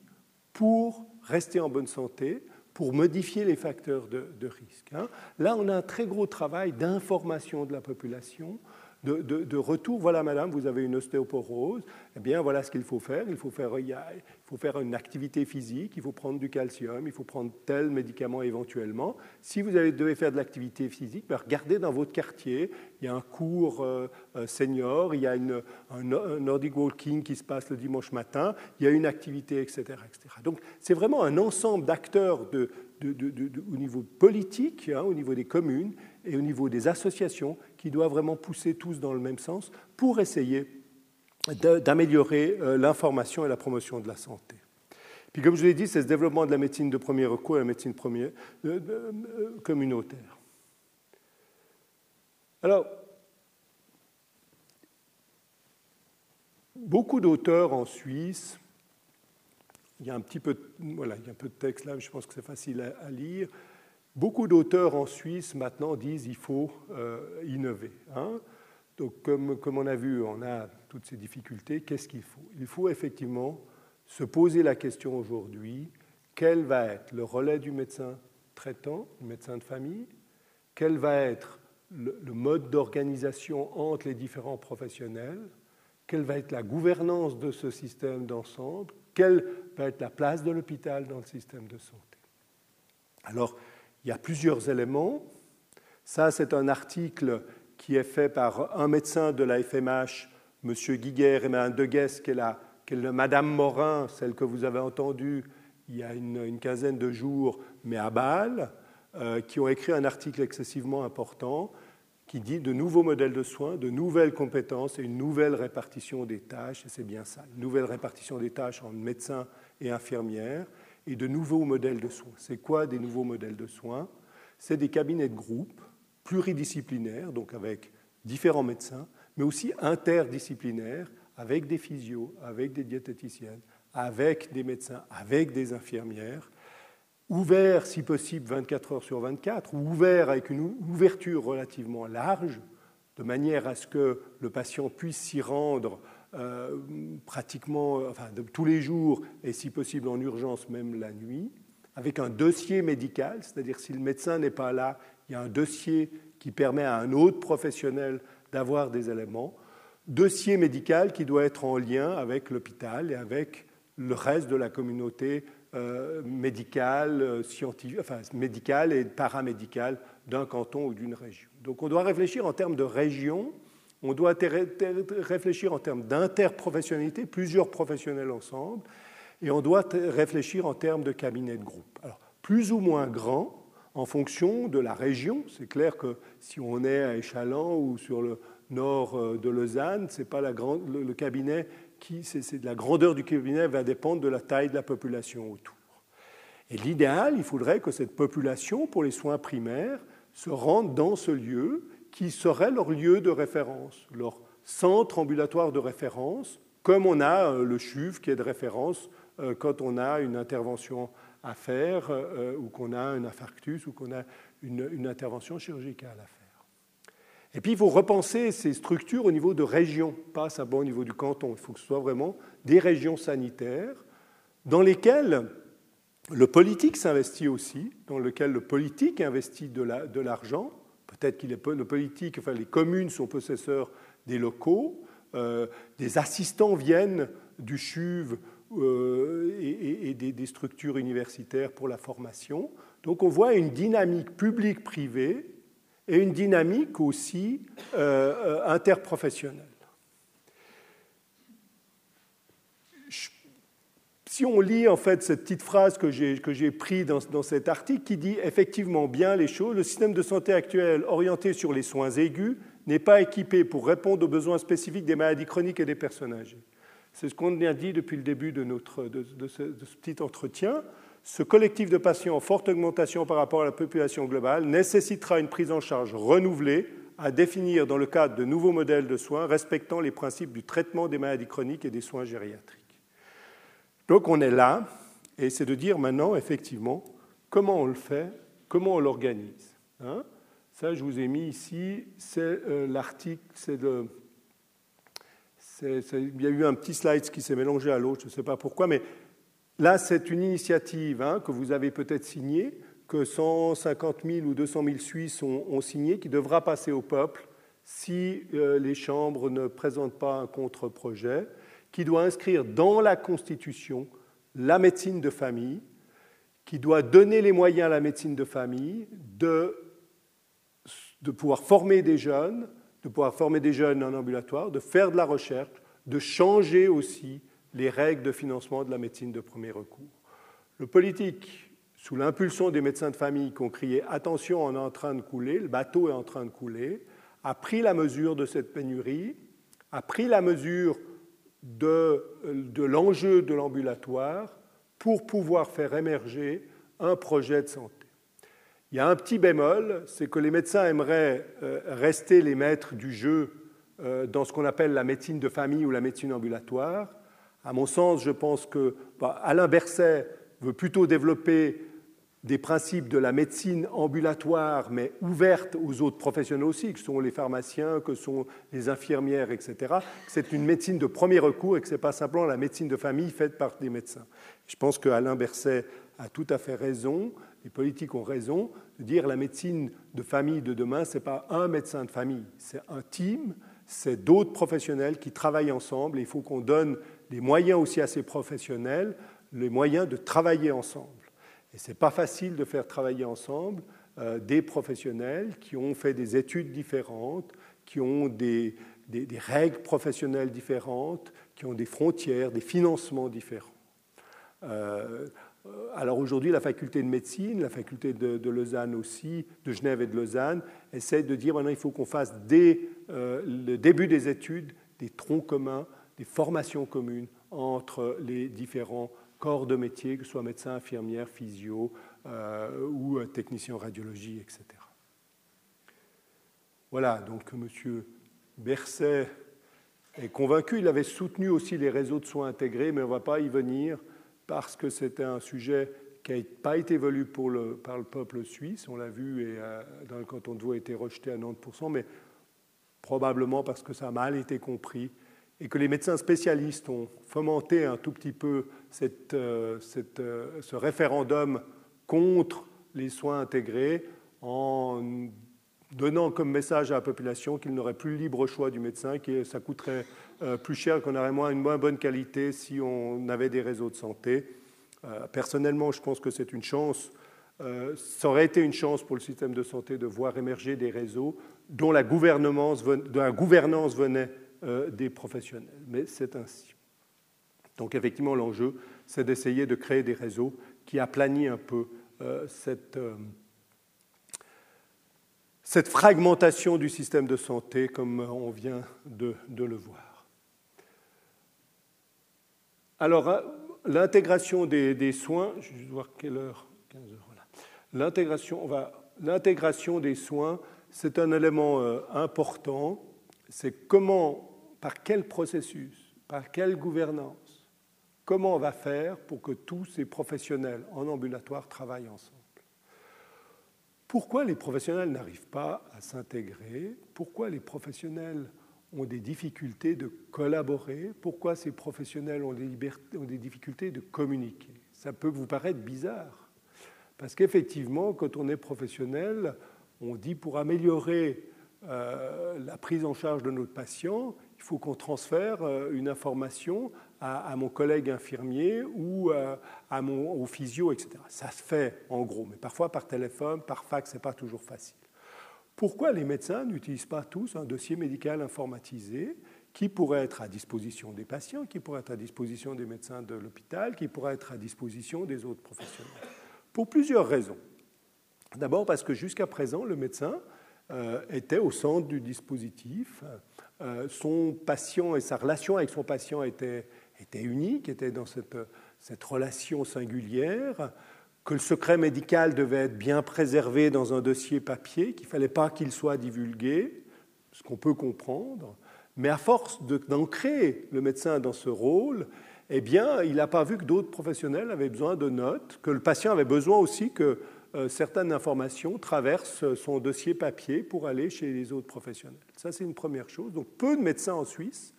pour rester en bonne santé, pour modifier les facteurs de, risque. Hein. Là, on a un très gros travail d'information de la population, de, retour. Voilà, madame, vous avez une ostéoporose. Eh bien, voilà ce qu'il faut faire. Il faut faire, il faut faire une activité physique, il faut prendre du calcium, il faut prendre tel médicament éventuellement. Si vous devez faire de l'activité physique, ben, regardez dans votre quartier. Il y a un cours euh, euh, senior, il y a un, Nordic Walking qui se passe le dimanche matin, il y a une activité, etc. etc. Donc, c'est vraiment un ensemble d'acteurs au niveau politique, hein, au niveau des communes et au niveau des associations qui doivent vraiment pousser tous dans le même sens pour essayer d'améliorer euh, l'information et la promotion de la santé. Puis comme je l'ai dit, c'est ce développement de la médecine de premier recours et la médecine euh, euh, communautaire. Alors, beaucoup d'auteurs en Suisse, il y a un petit peu, voilà, il y a un peu de texte là, je pense que c'est facile à, lire. Beaucoup d'auteurs en Suisse maintenant disent qu'il faut innover. Hein. Donc, comme, on a vu, on a toutes ces difficultés. Qu'est-ce qu'il faut? Il faut effectivement se poser la question aujourd'hui quel va être le relais du médecin traitant, du médecin de famille? Quel va être le, le mode d'organisation entre les différents professionnels? Quelle va être la gouvernance de ce système d'ensemble? Quelle va être la place de l'hôpital dans le système de santé? Alors, il y a plusieurs éléments. Ça, c'est un article qui est fait par un médecin de la FMH, M. Guiguer et Mme Degues, qui est, la, qui Madame Morin, celle que vous avez entendue il y a une, quinzaine de jours, mais à Bâle, euh, qui ont écrit un article excessivement important qui dit de nouveaux modèles de soins, de nouvelles compétences et une nouvelle répartition des tâches, et c'est bien ça, une nouvelle répartition des tâches entre médecins et infirmières, et de nouveaux modèles de soins. C'est quoi des nouveaux modèles de soins? C'est des cabinets de groupe pluridisciplinaire, donc avec différents médecins, mais aussi interdisciplinaire, avec des physios, avec des diététiciennes, avec des médecins, avec des infirmières, ouvert si possible 24 heures sur 24, ou ouvert avec une ouverture relativement large, de manière à ce que le patient puisse s'y rendre euh, pratiquement enfin, de, tous les jours et si possible en urgence même la nuit, avec un dossier médical, c'est-à-dire si le médecin n'est pas là, il y a un dossier qui permet à un autre professionnel d'avoir des éléments, dossier médical qui doit être en lien avec l'hôpital et avec le reste de la communauté euh, médicale, euh, scientifique, enfin, médicale et paramédicale d'un canton ou d'une région. Donc on doit réfléchir en termes de région, on doit réfléchir en termes d'interprofessionnalité, plusieurs professionnels ensemble, et on doit réfléchir en termes de cabinet de groupe. Plus ou moins grand en fonction de la région. C'est clair que si on est à Échalon ou sur le nord euh, de Lausanne, c'est pas le, cabinet qui, c'est, la grandeur du cabinet va dépendre de la taille de la population autour. Et l'idéal, il faudrait que cette population, pour les soins primaires, se rende dans ce lieu qui serait leur lieu de référence, leur centre ambulatoire de référence, comme on a euh, le CHUV qui est de référence euh, quand on a une intervention à faire euh, ou qu'on a un infarctus ou qu'on a une, intervention chirurgicale à faire. Et puis il faut repenser ces structures au niveau de régions, pas simplement au niveau du canton. Il faut que ce soit vraiment des régions sanitaires dans lesquelles le politique s'investit aussi, dans lesquelles le politique investit de l'argent. Peut-être que le politique, enfin les communes sont possesseurs des locaux, euh, des assistants viennent du CHUV euh, et, des, structures universitaires pour la formation. Donc on voit une dynamique publique-privée et une dynamique aussi euh, interprofessionnelle. Si on lit en fait cette petite phrase que j'ai prise dans, cet article qui dit effectivement bien les choses, le système de santé actuel orienté sur les soins aigus n'est pas équipé pour répondre aux besoins spécifiques des maladies chroniques et des personnes âgées. C'est ce qu'on a dit depuis le début de, notre, de, ce, petit entretien. Ce collectif de patients en forte augmentation par rapport à la population globale nécessitera une prise en charge renouvelée à définir dans le cadre de nouveaux modèles de soins respectant les principes du traitement des maladies chroniques et des soins gériatriques. Donc on est là, et c'est de dire maintenant, effectivement, comment on le fait, comment on l'organise. Hein. Ça, je vous ai mis ici, c'est euh, l'article, c'est il y a eu un petit slide qui s'est mélangé à l'autre, je ne sais pas pourquoi, mais là, c'est une initiative hein, que vous avez peut-être signée, que 150 000 ou 200 000 Suisses ont, ont signée, qui devra passer au peuple si euh, les chambres ne présentent pas un contre-projet, qui doit inscrire dans la Constitution la médecine de famille, qui doit donner les moyens à la médecine de famille de, pouvoir former des jeunes de pouvoir former des jeunes en ambulatoire, de faire de la recherche, de changer aussi les règles de financement de la médecine de premier recours. Le politique, sous l'impulsion des médecins de famille qui ont crié Attention, on est en train de couler, le bateau est en train de couler, a pris la mesure de cette pénurie, a pris la mesure de, de l'enjeu de l'ambulatoire pour pouvoir faire émerger un projet de santé. Il y a un petit bémol, c'est que les médecins aimeraient euh, rester les maîtres du jeu euh, dans ce qu'on appelle la médecine de famille ou la médecine ambulatoire. À mon sens, je pense que bah, Alain Berset veut plutôt développer des principes de la médecine ambulatoire, mais ouverte aux autres professionnels aussi, que sont les pharmaciens, que sont les infirmières, etc. C'est une médecine de premier recours et que ce n'est pas simplement la médecine de famille faite par des médecins. Je pense qu'Alain Berset a tout à fait raison les politiques ont raison de dire la médecine de famille de demain, ce n'est pas un médecin de famille, c'est un team, c'est d'autres professionnels qui travaillent ensemble. il faut qu'on donne les moyens aussi à ces professionnels, les moyens de travailler ensemble. Et ce n'est pas facile de faire travailler ensemble euh, des professionnels qui ont fait des études différentes, qui ont des, règles professionnelles différentes, qui ont des frontières, des financements différents. Euh, alors aujourd'hui, la faculté de médecine, la faculté de, Lausanne aussi, de Genève et de Lausanne, essaie de dire maintenant il faut qu'on fasse dès euh, le début des études des troncs communs, des formations communes entre les différents corps de métier, que ce soit médecin, infirmière, physio euh, ou technicien en radiologie, etc. Voilà, donc M. Berset est convaincu. Il avait soutenu aussi les réseaux de soins intégrés, mais on ne va pas y venir parce que c'était un sujet qui n'a pas été voulu par le peuple suisse, on l'a vu, et dans le canton de Vaud a été rejeté à 90%, mais probablement parce que ça a mal été compris et que les médecins spécialistes ont fomenté un tout petit peu cette, cette, ce référendum contre les soins intégrés en donnant comme message à la population qu'il n'aurait plus le libre choix du médecin, que ça coûterait euh, plus cher, qu'on aurait moins, une moins bonne qualité si on avait des réseaux de santé. Euh, personnellement, je pense que c'est une chance. Euh, ça aurait été une chance pour le système de santé de voir émerger des réseaux dont la gouvernance venait des professionnels. Mais c'est ainsi. Donc effectivement, l'enjeu, c'est d'essayer de créer des réseaux qui aplanissent un peu cette cette fragmentation du système de santé comme on vient de, le voir. Alors, euh, l'intégration des, soins, je vais voir quelle heure 15 heures, voilà. L'intégration, l'intégration des soins, c'est un élément euh, important. C'est comment, par quel processus, par quelle gouvernance, comment on va faire pour que tous ces professionnels en ambulatoire travaillent ensemble. Pourquoi les professionnels n'arrivent pas à s'intégrer? Pourquoi les professionnels ont des difficultés de collaborer? Pourquoi ces professionnels ont des, difficultés de communiquer? Ça peut vous paraître bizarre, parce qu'effectivement, quand on est professionnel, on dit pour améliorer euh, la prise en charge de notre patient, il faut qu'on transfère euh, une information à, mon collègue infirmier ou euh, à mon, au physio, etc. Ça se fait en gros, mais parfois par téléphone, par fax, ce n'est pas toujours facile. Pourquoi les médecins n'utilisent pas tous un dossier médical informatisé qui pourrait être à disposition des patients, qui pourrait être à disposition des médecins de l'hôpital, qui pourrait être à disposition des autres professionnels? Pour plusieurs raisons. D'abord parce que jusqu'à présent, le médecin euh, était au centre du dispositif. Euh, son patient et sa relation avec son patient étaient était unique, était dans cette, cette relation singulière, que le secret médical devait être bien préservé dans un dossier papier, qu'il ne fallait pas qu'il soit divulgué, ce qu'on peut comprendre. Mais à force d'ancrer le médecin dans ce rôle, eh bien, il n'a pas vu que d'autres professionnels avaient besoin de notes, que le patient avait besoin aussi que certaines informations traversent son dossier papier pour aller chez les autres professionnels. Ça, c'est une première chose. Donc, peu de médecins en Suisse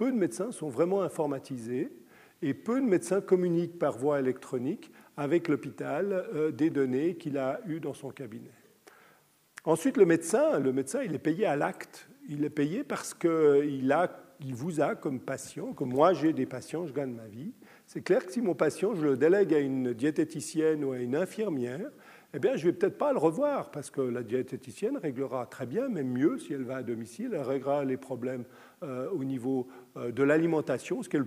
peu de médecins sont vraiment informatisés et peu de médecins communiquent par voie électronique avec l'hôpital euh, des données qu'il a eues dans son cabinet. Ensuite, le médecin, le médecin, il est payé à l'acte. Il est payé parce qu'il il vous a comme patient, comme moi j'ai des patients, je gagne ma vie. C'est clair que si mon patient, je le délègue à une diététicienne ou à une infirmière, eh bien, je ne vais peut-être pas le revoir parce que la diététicienne réglera très bien, même mieux si elle va à domicile, elle réglera les problèmes euh, au niveau euh, de l'alimentation, ce qui est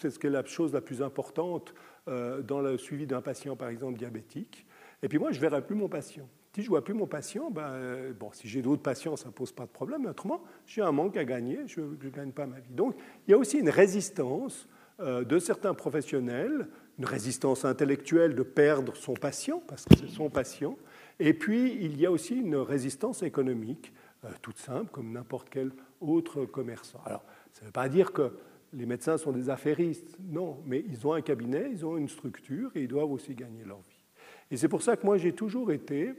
c'est ce qui est la chose la plus importante euh, dans le suivi d'un patient, par exemple, diabétique. Et puis moi, je ne verrai plus mon patient. Si je ne vois plus mon patient, ben, bon, si j'ai d'autres patients, ça ne pose pas de problème. Mais autrement, j'ai un manque à gagner, je ne gagne pas ma vie. Donc, il y a aussi une résistance de certains professionnels une résistance intellectuelle de perdre son patient, parce que c'est son patient, et puis il y a aussi une résistance économique, euh, toute simple, comme n'importe quel autre commerçant. Alors, ça ne veut pas dire que les médecins sont des affairistes, non, mais ils ont un cabinet, ils ont une structure, et ils doivent aussi gagner leur vie. Et c'est pour ça que moi j'ai toujours été,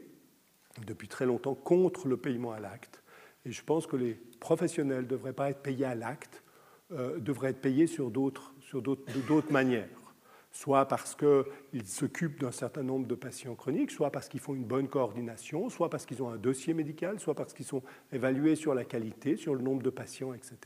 depuis très longtemps, contre le paiement à l'acte. Et je pense que les professionnels ne devraient pas être payés à l'acte, euh, devraient être payés sur d'autres manières soit parce qu'ils s'occupent d'un certain nombre de patients chroniques, soit parce qu'ils font une bonne coordination, soit parce qu'ils ont un dossier médical, soit parce qu'ils sont évalués sur la qualité, sur le nombre de patients, etc.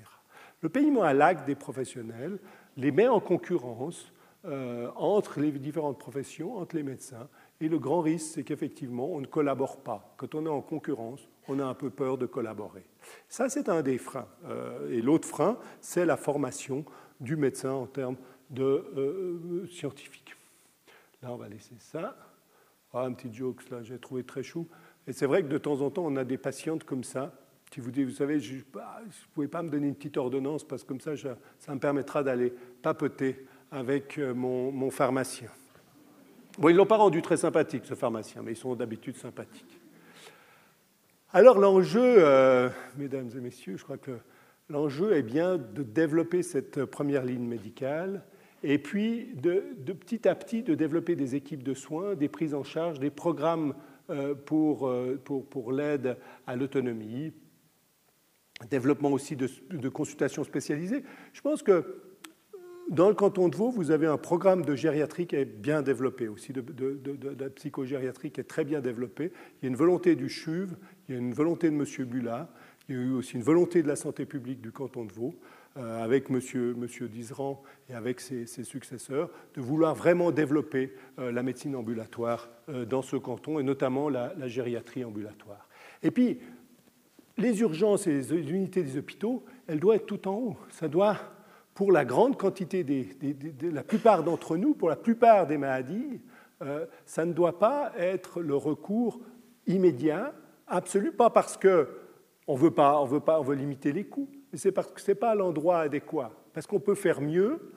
Le paiement à l'acte des professionnels les met en concurrence euh, entre les différentes professions, entre les médecins, et le grand risque, c'est qu'effectivement, on ne collabore pas. Quand on est en concurrence, on a un peu peur de collaborer. Ça, c'est un des freins. Euh, et l'autre frein, c'est la formation du médecin en termes de euh, scientifique. Là, on va laisser ça. Ah, un petit joke, là, j'ai trouvé très chou. Et c'est vrai que de temps en temps, on a des patientes comme ça qui vous disent, vous savez, je ne pouvez pas me donner une petite ordonnance parce que comme ça, ça me permettra d'aller papoter avec euh, mon, mon pharmacien. Bon, ils ne l'ont pas rendu très sympathique, ce pharmacien, mais ils sont d'habitude sympathiques. Alors l'enjeu, euh, mesdames et messieurs, je crois que l'enjeu est bien de développer cette première ligne médicale et puis de, petit à petit de développer des équipes de soins, des prises en charge, des programmes pour, pour, pour l'aide à l'autonomie, développement aussi de, consultations spécialisées. Je pense que dans le canton de Vaud, vous avez un programme de gériatrie qui est bien développé, aussi de, de, de psychogériatrie qui est très bien développé. Il y a une volonté du CHUV, il y a une volonté de M. Bulat, il y a eu aussi une volonté de la santé publique du canton de Vaud, euh, avec M. Monsieur, Dizeran et avec ses, successeurs, de vouloir vraiment développer euh, la médecine ambulatoire euh, dans ce canton, et notamment la, gériatrie ambulatoire. Et puis, les urgences et les unités des hôpitaux, elles doivent être tout en haut. Ça doit pour la grande quantité, des, de la plupart d'entre nous, pour la plupart des maladies, euh, ça ne doit pas être le recours immédiat, absolu, pas parce qu'on veut pas, on veut pas, on veut limiter les coûts, mais c'est parce que ce n'est pas l'endroit adéquat, parce qu'on peut faire mieux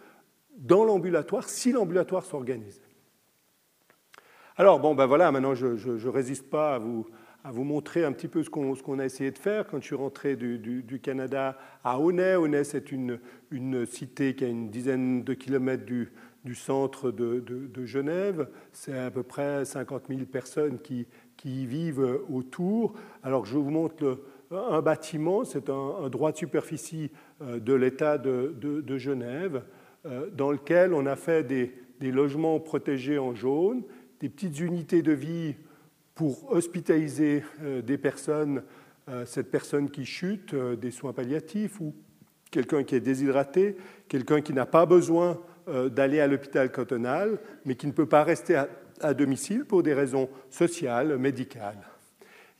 dans l'ambulatoire si l'ambulatoire s'organise. Alors, bon, ben voilà, maintenant je ne résiste pas à vous, à vous montrer un petit peu ce qu'on a essayé de faire. Quand je suis rentré du, Canada à Aunay, Aunay c'est une, une, cité qui a une dizaine de kilomètres du, du centre de, de Genève. C'est à peu près 50 000 personnes qui, qui y vivent autour. Alors je vous montre un bâtiment, c'est un, droit de superficie euh, de l'État de, Genève, euh, dans lequel on a fait des, logements protégés en jaune, des petites unités de vie pour hospitaliser euh, des personnes, cette personne qui chute, des soins palliatifs ou quelqu'un qui est déshydraté, quelqu'un qui n'a pas besoin d'aller à l'hôpital cantonal, mais qui ne peut pas rester à, domicile pour des raisons sociales, médicales.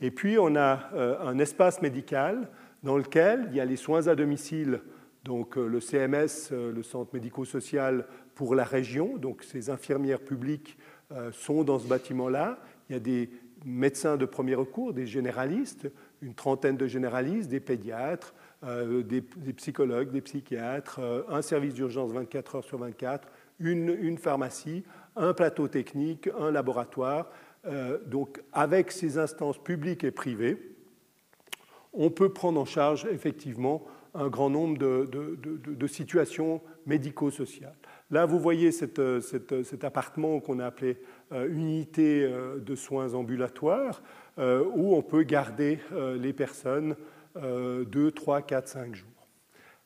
Et puis, on a un espace médical dans lequel il y a les soins à domicile, donc le CMS, le Centre médico-social pour la région, donc ces infirmières publiques sont dans ce bâtiment-là. Il y a des médecins de premier recours, des généralistes, une trentaine de généralistes, des pédiatres, euh, des, psychologues, des psychiatres, euh, un service d'urgence 24 heures sur 24, une, pharmacie, un plateau technique, un laboratoire. Euh, donc avec ces instances publiques et privées, on peut prendre en charge effectivement un grand nombre de, situations médico-sociales. Là, vous voyez cet appartement qu'on a appelé euh, unité euh, de soins ambulatoires euh, où on peut garder les personnes 2, 3, 4, 5 jours.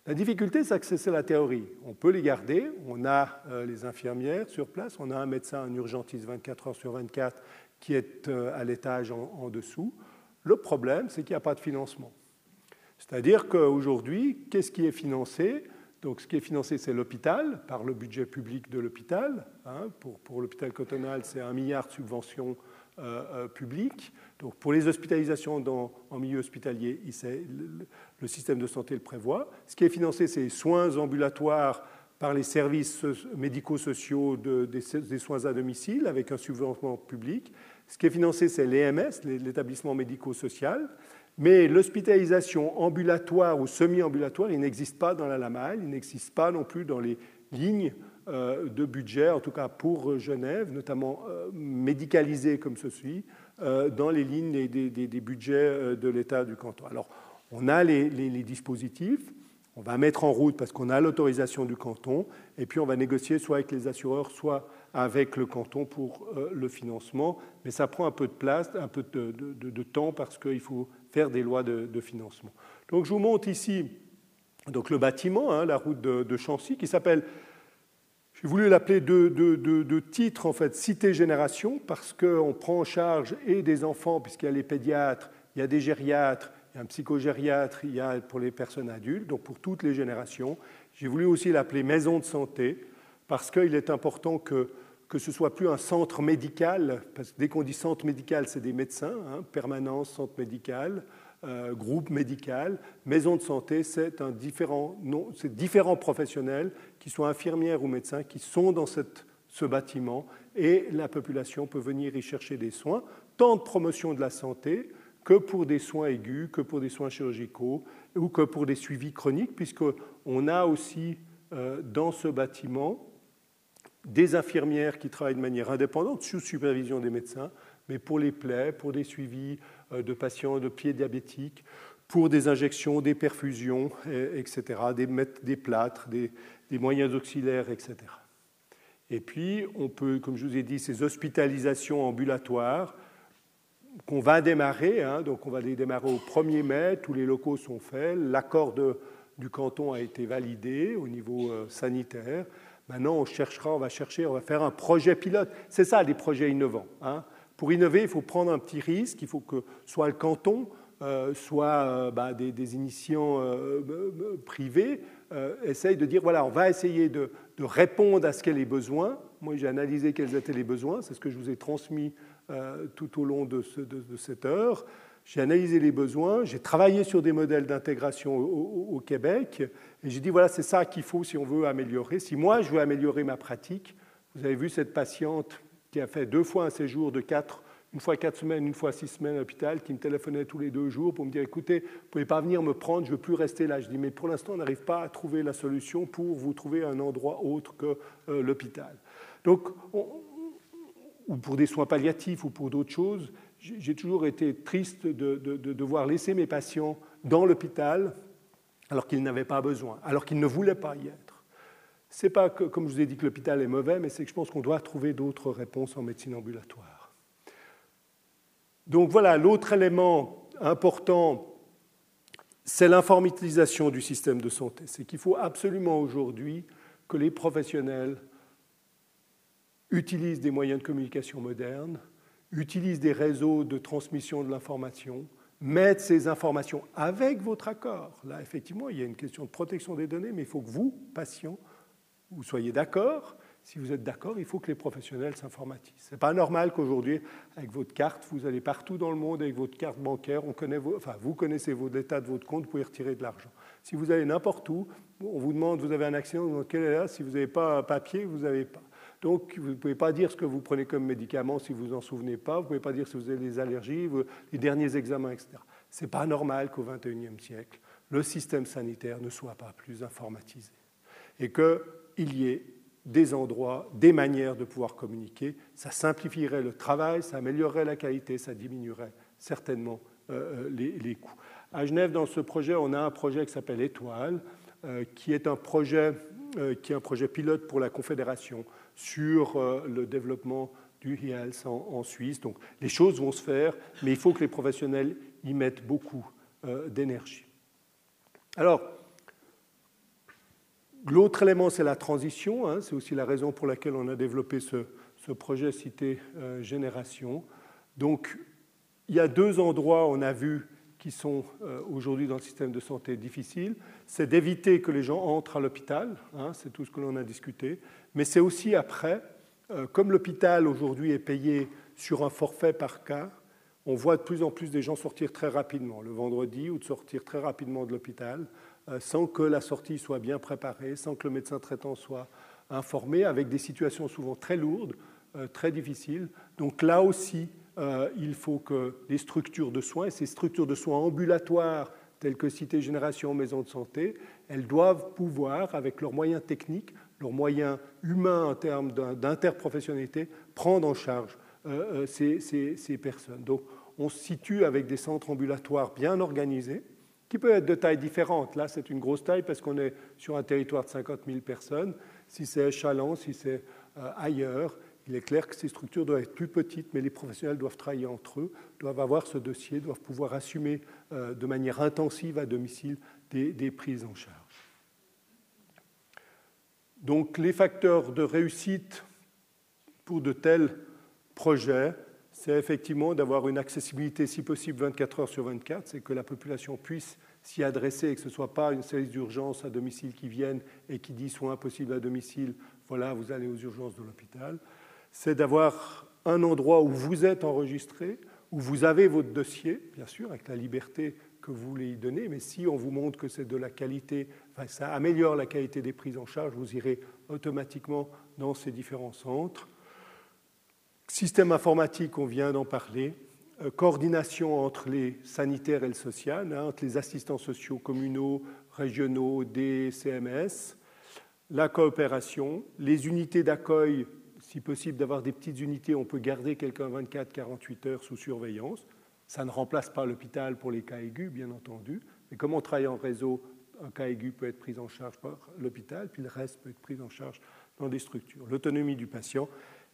La difficulté, c'est que c'est la théorie. On peut les garder, on a les infirmières sur place, on a un médecin, un urgentiste 24 heures sur 24 qui est à l'étage en, dessous. Le problème, c'est qu'il n'y a pas de financement. C'est-à-dire qu'aujourd'hui, qu'est-ce qui est financé? Donc, ce qui est financé, c'est l'hôpital, par le budget public de l'hôpital. Hein. pour, l'hôpital cotonal, c'est un milliard de subventions euh, euh, publiques. Donc, pour les hospitalisations dans, en milieu hospitalier, le, système de santé le prévoit. Ce qui est financé, c'est les soins ambulatoires par les services médico-sociaux de, des, des, soins à domicile, avec un subventionnement public. Ce qui est financé, c'est l'EMS, l'établissement médico-social. Mais l'hospitalisation ambulatoire ou semi-ambulatoire, il n'existe pas dans la LAMAL, il n'existe pas non plus dans les lignes euh, de budget, en tout cas pour Genève, notamment euh, médicalisées comme ceci, euh, dans les lignes des, budgets de l'État du canton. Alors, on a les, dispositifs, on va mettre en route parce qu'on a l'autorisation du canton, et puis on va négocier soit avec les assureurs, soit avec le canton pour le financement. Mais ça prend un peu de place, un peu de temps parce qu'il faut faire des lois de, financement. Donc je vous montre ici donc le bâtiment, hein, la route de, Chancy, qui s'appelle, j'ai voulu l'appeler de, titre en fait, Cité Génération, parce qu'on prend en charge et des enfants, puisqu'il y a les pédiatres, il y a des gériatres, il y a un psychogériatre, il y a pour les personnes adultes, donc pour toutes les générations. J'ai voulu aussi l'appeler Maison de santé, parce qu'il est important que que ce soit plus un centre médical, parce que dès qu'on dit centre médical, c'est des médecins, hein, permanence, centre médical, euh, groupe médical, maison de santé, c'est différents professionnels, qui soient infirmières ou médecins, qui sont dans ce bâtiment, et la population peut venir y chercher des soins, tant de promotion de la santé que pour des soins aigus, que pour des soins chirurgicaux, ou que pour des suivis chroniques, puisqu'on a aussi euh, dans ce bâtiment des infirmières qui travaillent de manière indépendante sous supervision des médecins, mais pour les plaies, pour des suivis euh, de patients de pieds diabétiques, pour des injections, des perfusions, etc., des, des plâtres, des, moyens auxiliaires, etc. Et puis, on peut, comme je vous ai dit, ces hospitalisations ambulatoires qu'on va démarrer, hein, donc on va les démarrer au 1er mai, tous les locaux sont faits, l'accord du canton a été validé au niveau euh, sanitaire. Maintenant, on cherchera, on va chercher, on va faire un projet pilote. C'est ça, des projets innovants. Hein. Pour innover, il faut prendre un petit risque, il faut que soit le canton, euh, soit euh, bah, des, initiants euh, privés essayent de dire voilà, on va essayer de, répondre à ce qu'est les besoins. Moi, j'ai analysé quels étaient les besoins, c'est ce que je vous ai transmis tout au long de, cette heure. J'ai analysé les besoins, j'ai travaillé sur des modèles d'intégration au, Québec, et j'ai dit voilà, c'est ça qu'il faut si on veut améliorer. Si moi, je veux améliorer ma pratique, vous avez vu cette patiente qui a fait deux fois un séjour de quatre une fois quatre semaines, une fois six semaines à l'hôpital, qui me téléphonait tous les deux jours pour me dire écoutez, vous ne pouvez pas venir me prendre, je ne veux plus rester là. Je dis mais pour l'instant, on n'arrive pas à trouver la solution pour vous trouver un endroit autre que euh, l'hôpital. Donc, ou pour des soins palliatifs ou pour d'autres choses, j'ai toujours été triste de, devoir laisser mes patients dans l'hôpital alors qu'ils n'avaient pas besoin, alors qu'ils ne voulaient pas y être. Ce n'est pas que, comme je vous ai dit, que l'hôpital est mauvais, mais c'est que je pense qu'on doit trouver d'autres réponses en médecine ambulatoire. Donc voilà, l'autre élément important, c'est l'informatisation du système de santé. C'est qu'il faut absolument aujourd'hui que les professionnels utilisent des moyens de communication modernes, utilisent des réseaux de transmission de l'information, mettent ces informations avec votre accord. Là, effectivement, il y a une question de protection des données, mais il faut que vous, patients, vous soyez d'accord si vous êtes d'accord, il faut que les professionnels s'informatisent. Ce n'est pas normal qu'aujourd'hui, avec votre carte, vous allez partout dans le monde avec votre carte bancaire, on connaît enfin, vous connaissez vos états de votre compte, vous pouvez retirer de l'argent. Si vous allez n'importe où, on vous demande, vous avez un accident, vous demande quel est là, si vous n'avez pas un papier, vous n'avez pas. Donc, vous ne pouvez pas dire ce que vous prenez comme médicament si vous n'en souvenez pas, vous ne pouvez pas dire si vous avez des allergies, les derniers examens, etc. Ce n'est pas normal qu'au XXIe siècle, le système sanitaire ne soit pas plus informatisé et qu'il y ait des endroits, des manières de pouvoir communiquer. Ça simplifierait le travail, ça améliorerait la qualité, ça diminuerait certainement euh, euh, les, coûts. À Genève, dans ce projet, on a un projet qui s'appelle Étoile, euh, qui est un projet qui est un projet pilote pour la Confédération sur le développement du e-health en, Suisse. Donc les choses vont se faire, mais il faut que les professionnels y mettent beaucoup d'énergie. Alors, L'autre élément, c'est la transition. Hein. c'est aussi la raison pour laquelle on a développé ce, projet Cité euh, Génération. Donc, il y a deux endroits, on a vu, qui sont euh, aujourd'hui dans le système de santé difficiles. C'est d'éviter que les gens entrent à l'hôpital, hein, c'est tout ce que l'on a discuté. Mais c'est aussi après, euh, comme l'hôpital aujourd'hui est payé sur un forfait par cas, on voit de plus en plus des gens sortir très rapidement, le vendredi, ou de sortir très rapidement de l'hôpital. Euh, sans que la sortie soit bien préparée, sans que le médecin traitant soit informé, avec des situations souvent très lourdes, très difficiles. Donc là aussi, euh, il faut que les structures de soins, ces structures de soins ambulatoires telles que Cité Génération, Maison de Santé, elles doivent pouvoir, avec leurs moyens techniques, leurs moyens humains en termes d'interprofessionnalité, prendre en charge ces, ces personnes. Donc on se situe avec des centres ambulatoires bien organisés, qui peut être de taille différente. Là, c'est une grosse taille parce qu'on est sur un territoire de 50 000 personnes. Si c'est à Chalon, si c'est euh, ailleurs, il est clair que ces structures doivent être plus petites, mais les professionnels doivent travailler entre eux, doivent avoir ce dossier, doivent pouvoir assumer euh, de manière intensive à domicile des, des prises en charge. Donc les facteurs de réussite pour de tels projets, c'est effectivement d'avoir une accessibilité, si possible, 24 heures sur 24, c'est que la population puisse s'y adresser et que ce ne soit pas une service d'urgence à domicile qui vienne et qui dit soit impossible à domicile, voilà, vous allez aux urgences de l'hôpital. C'est d'avoir un endroit où vous êtes enregistré, où vous avez votre dossier, bien sûr, avec la liberté que vous voulez y donner, mais si on vous montre que c'est de la qualité, ça améliore la qualité des prises en charge, vous irez automatiquement dans ces différents centres. Système informatique, on vient d'en parler. Euh, coordination entre les sanitaires et le social, hein, entre les assistants sociaux communaux, régionaux, des CMS. La coopération, les unités d'accueil, si possible d'avoir des petites unités, on peut garder quelqu'un 24-48 heures sous surveillance. Ça ne remplace pas l'hôpital pour les cas aigus, bien entendu, mais comme on travaille en réseau, un cas aigu peut être pris en charge par l'hôpital, puis le reste peut être pris en charge dans des structures. L'autonomie du patient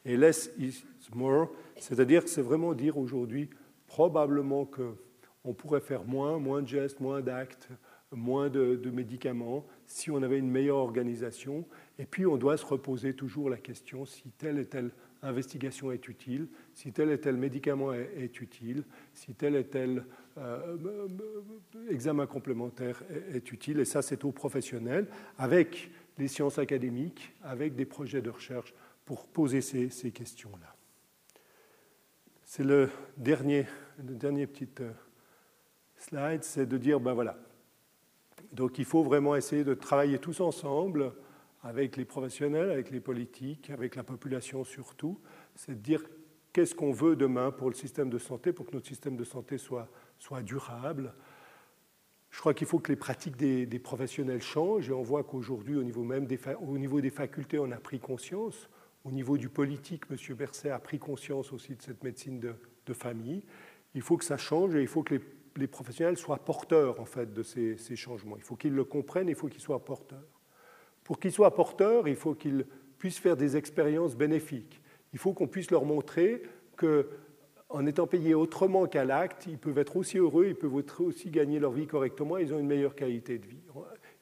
et less is more, c'est-à-dire que c'est vraiment dire aujourd'hui probablement qu'on pourrait faire moins, moins de gestes, moins d'actes, moins de, de, médicaments si on avait une meilleure organisation. Et puis on doit se reposer toujours la question si telle et telle investigation est utile, si tel et tel médicament est, utile, si tel et tel euh, examen complémentaire est, utile. Et ça, c'est aux professionnels, avec les sciences académiques, avec des projets de recherche pour poser ces, questions-là. C'est le dernier, le dernier petit euh, slide, c'est de dire, ben voilà, donc il faut vraiment essayer de travailler tous ensemble avec les professionnels, avec les politiques, avec la population surtout, c'est de dire qu'est-ce qu'on veut demain pour le système de santé, pour que notre système de santé soit, durable. Je crois qu'il faut que les pratiques des, professionnels changent et on voit qu'aujourd'hui, au niveau même des, facultés, on a pris conscience. Au niveau du politique, M. Berset a pris conscience aussi de cette médecine de, famille. Il faut que ça change et il faut que les, professionnels soient porteurs en fait de ces, changements. Il faut qu'ils le comprennent, il faut qu'ils soient porteurs. Pour qu'ils soient porteurs, il faut qu'ils puissent faire des expériences bénéfiques. Il faut qu'on puisse leur montrer qu'en étant payés autrement qu'à l'acte, ils peuvent être aussi heureux, ils peuvent aussi gagner leur vie correctement, ils ont une meilleure qualité de vie.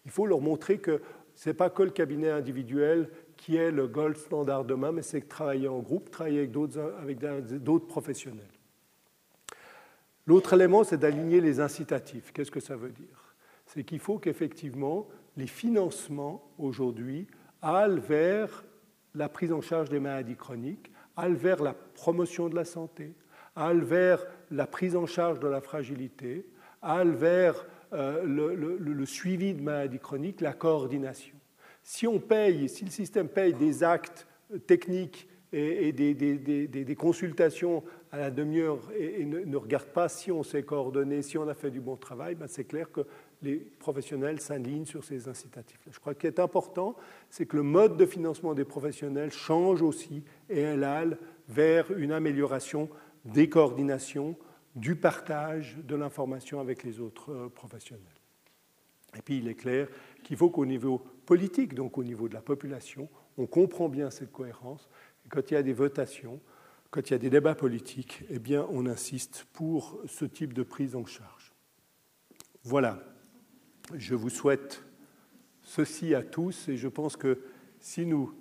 Il faut leur montrer que ce n'est pas que le cabinet individuel qui est le gold standard demain, mais c'est travailler en groupe, travailler avec d'autres professionnels. L'autre élément, c'est d'aligner les incitatifs. Qu'est-ce que ça veut dire? C'est qu'il faut qu'effectivement, les financements aujourd'hui allent vers la prise en charge des maladies chroniques, allent vers la promotion de la santé, allent vers la prise en charge de la fragilité, allent vers euh, le, suivi de maladies chroniques, la coordination. Si on paye, si le système paye des actes techniques et, des, consultations à la demi-heure et, ne, regarde pas si on s'est coordonné, si on a fait du bon travail, ben c'est clair que les professionnels s'alignent sur ces incitatifs. Je crois qu'il est important, c'est que le mode de financement des professionnels change aussi et elle aille vers une amélioration des coordinations, du partage de l'information avec les autres euh, professionnels. Et puis il est clair qu'il faut qu'au niveau politique, donc au niveau de la population, on comprend bien cette cohérence. Et quand il y a des votations, quand il y a des débats politiques, eh bien on insiste pour ce type de prise en charge. Voilà je vous souhaite ceci à tous et je pense que si nous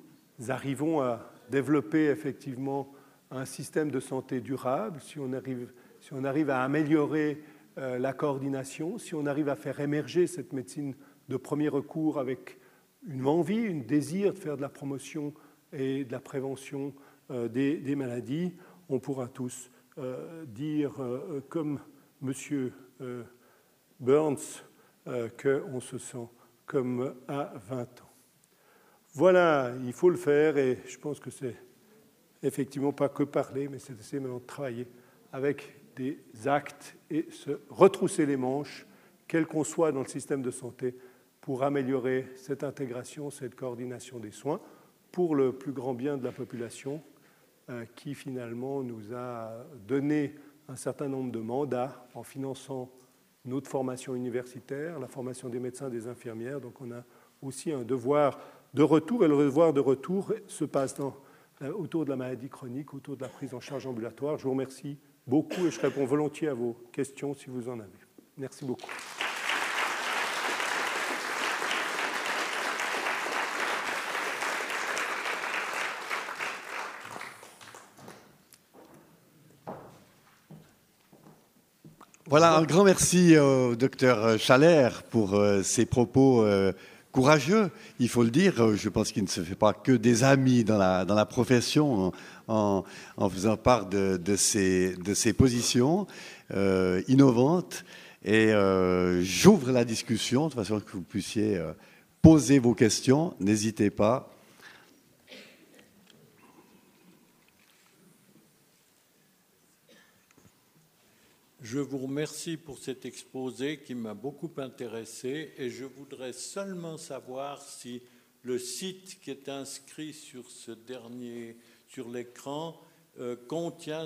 arrivons à développer effectivement un système de santé durable, si on arrive, si on arrive à améliorer euh, la coordination, si on arrive à faire émerger cette médecine de premier recours avec une envie, un désir de faire de la promotion et de la prévention euh, des, maladies, on pourra tous euh, dire, comme M. Burns euh, qu'on se sent comme à 20 ans. Voilà, il faut le faire et je pense que c'est effectivement pas que parler, mais c'est essayer maintenant de travailler avec des actes et se retrousser les manches, quel qu'on soit dans le système de santé, pour améliorer cette intégration, cette coordination des soins pour le plus grand bien de la population euh, qui finalement nous a donné un certain nombre de mandats en finançant notre formation universitaire, la formation des médecins, des infirmières. Donc on a aussi un devoir de retour, et le devoir de retour se passe euh, autour de la maladie chronique, autour de la prise en charge ambulatoire. Je vous remercie beaucoup et je réponds volontiers à vos questions si vous en avez. Merci beaucoup. Voilà, un grand merci au docteur Chalère pour euh, ses propos euh, courageux, il faut le dire. Je pense qu'il ne se fait pas que des amis dans la, profession en, faisant part de, de, ses, positions euh, innovantes. Et j'ouvre la discussion de façon que vous puissiez poser vos questions. N'hésitez pas. Je vous remercie pour cet exposé qui m'a beaucoup intéressé et je voudrais seulement savoir si le site qui est inscrit sur ce dernier, sur l'écran, euh, contient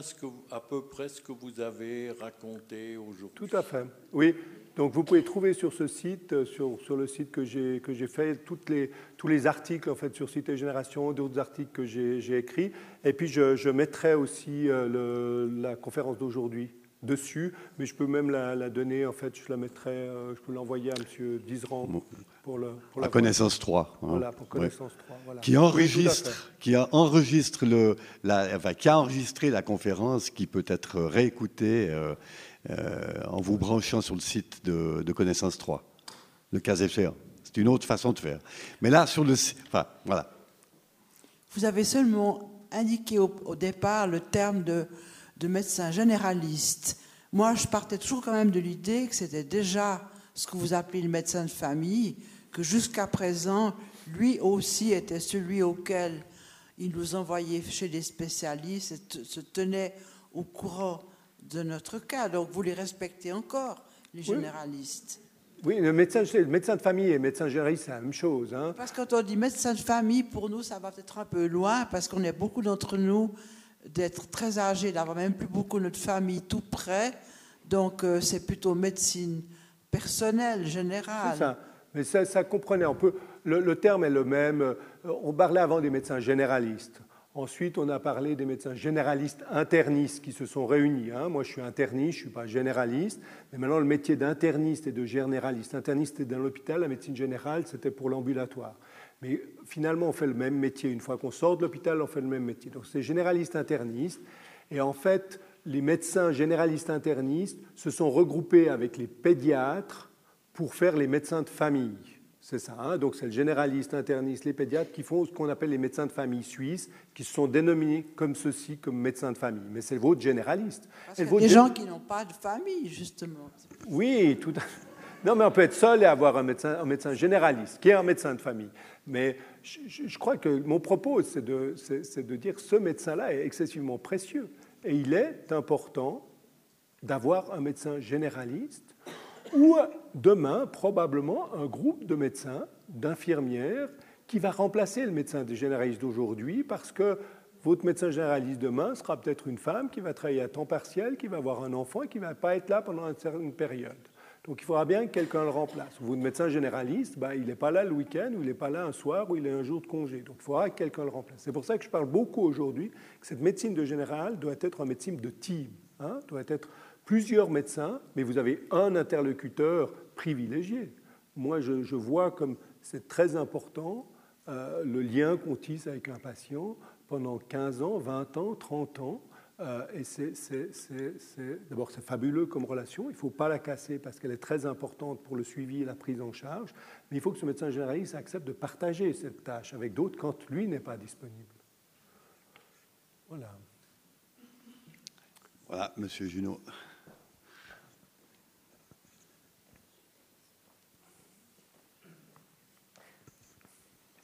à peu près ce que vous avez raconté aujourd'hui. Tout à fait. Oui. Donc vous pouvez trouver sur ce site, euh, sur, le site que j'ai fait, tous les articles en fait sur Cité Génération, d'autres articles que j'ai écrits. Et puis je, mettrai aussi euh, la conférence d'aujourd'hui dessus, mais je peux même la, la, donner, en fait, je la mettrai, je peux l'envoyer à M. Dizran pour, le, pour la, connaissance 3. Hein. Voilà, pour connaissance ouais. 3. Voilà. Qui enregistre, oui, qui enregistre le, la, enfin, qui a enregistré la conférence, qui peut être réécoutée euh, euh, en vous branchant sur le site de, de connaissance 3, le cas échéant. C'est une autre façon de faire. Mais là, sur le site, enfin, voilà. Vous avez seulement indiqué au, au départ le terme de, de médecin généraliste. Moi, je partais toujours quand même de l'idée que c'était déjà ce que vous appelez le médecin de famille, que jusqu'à présent, lui aussi était celui auquel il nous envoyait chez des spécialistes et se tenait au courant de notre cas. Donc vous les respectez encore, les généralistes. Oui, le médecin, le médecin de famille et le médecin généraliste, c'est la même chose. Hein. Parce que quand on dit médecin de famille, pour nous, ça va peut-être un peu loin, parce qu'on est beaucoup d'entre nous d'être très âgés, d'avoir même plus beaucoup notre famille tout près. Donc euh, c'est plutôt médecine personnelle, générale. Mais ça, ça comprenait un peu. Le, terme est le même. On parlait avant des médecins généralistes. Ensuite, on a parlé des médecins généralistes internistes qui se sont réunis. Hein. Moi, je suis interniste, je ne suis pas généraliste. Mais maintenant, le métier d'interniste et de généraliste. Interniste, c'était dans l'hôpital. La médecine générale, c'était pour l'ambulatoire. Mais finalement, on fait le même métier. Une fois qu'on sort de l'hôpital, on fait le même métier. Donc, c'est généraliste interniste. Et en fait, les médecins généralistes internistes se sont regroupés avec les pédiatres pour faire les médecins de famille. C'est ça. Hein Donc c'est le généraliste, interniste, les pédiatres qui font ce qu'on appelle les médecins de famille suisses, qui se sont dénominés comme ceci, comme médecins de famille. Mais c'est votre généraliste. Parce qu'il y a des gens qui n'ont pas de famille, justement. Oui, tout à fait. (laughs) Non, mais on peut être seul et avoir un médecin, un médecin généraliste, qui est un médecin de famille. Mais je, crois que mon propos, c'est de, de, dire ce médecin-là est excessivement précieux. Et il est important d'avoir un médecin généraliste ou demain, probablement, un groupe de médecins, d'infirmières, qui va remplacer le médecin généraliste d'aujourd'hui parce que votre médecin généraliste demain sera peut-être une femme qui va travailler à temps partiel, qui va avoir un enfant et qui ne va pas être là pendant une certaine période. Donc il faudra bien que quelqu'un le remplace. Votre médecin généraliste, ben, il n'est pas là le week-end, ou il n'est pas là un soir, ou il est un jour de congé. Donc il faudra que quelqu'un le remplace. C'est pour ça que je parle beaucoup aujourd'hui que cette médecine de général doit être une médecine de team, hein, doit être plusieurs médecins, mais vous avez un interlocuteur privilégié. Moi, je, je vois comme c'est très important euh, le lien qu'on tisse avec un patient pendant 15 ans, 20 ans, 30 ans. Euh, et d'abord, c'est fabuleux comme relation. Il ne faut pas la casser parce qu'elle est très importante pour le suivi et la prise en charge. Mais il faut que ce médecin généraliste accepte de partager cette tâche avec d'autres quand lui n'est pas disponible. Voilà. Voilà, Monsieur Junot.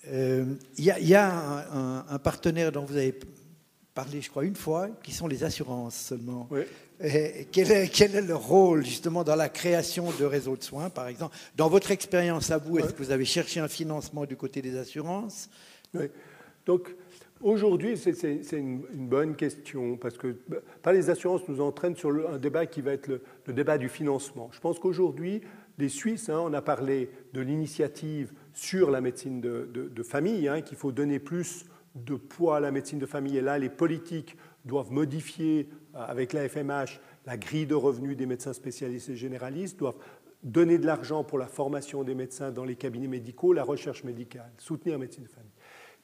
Il euh, y, y, a un, un, partenaire dont vous avez parlé, je crois, une fois, qui sont les assurances seulement. Oui. Et quel, est, quel est leur rôle justement dans la création de réseaux de soins, par exemple? Dans votre expérience à vous, oui. est-ce que vous avez cherché un financement du côté des assurances? Oui. Donc, Aujourd'hui, c'est une, une, bonne question parce que par les assurances nous entraîne sur le, un débat qui va être le, le débat du financement. Je pense qu'aujourd'hui, les Suisses, hein, on a parlé de l'initiative sur la médecine de, de, de famille, hein, qu'il faut donner plus de poids à la médecine de famille. Et là, les politiques doivent modifier euh, avec la FMH la grille de revenus des médecins spécialistes et généralistes, doivent donner de l'argent pour la formation des médecins dans les cabinets médicaux, la recherche médicale, soutenir la médecine de famille.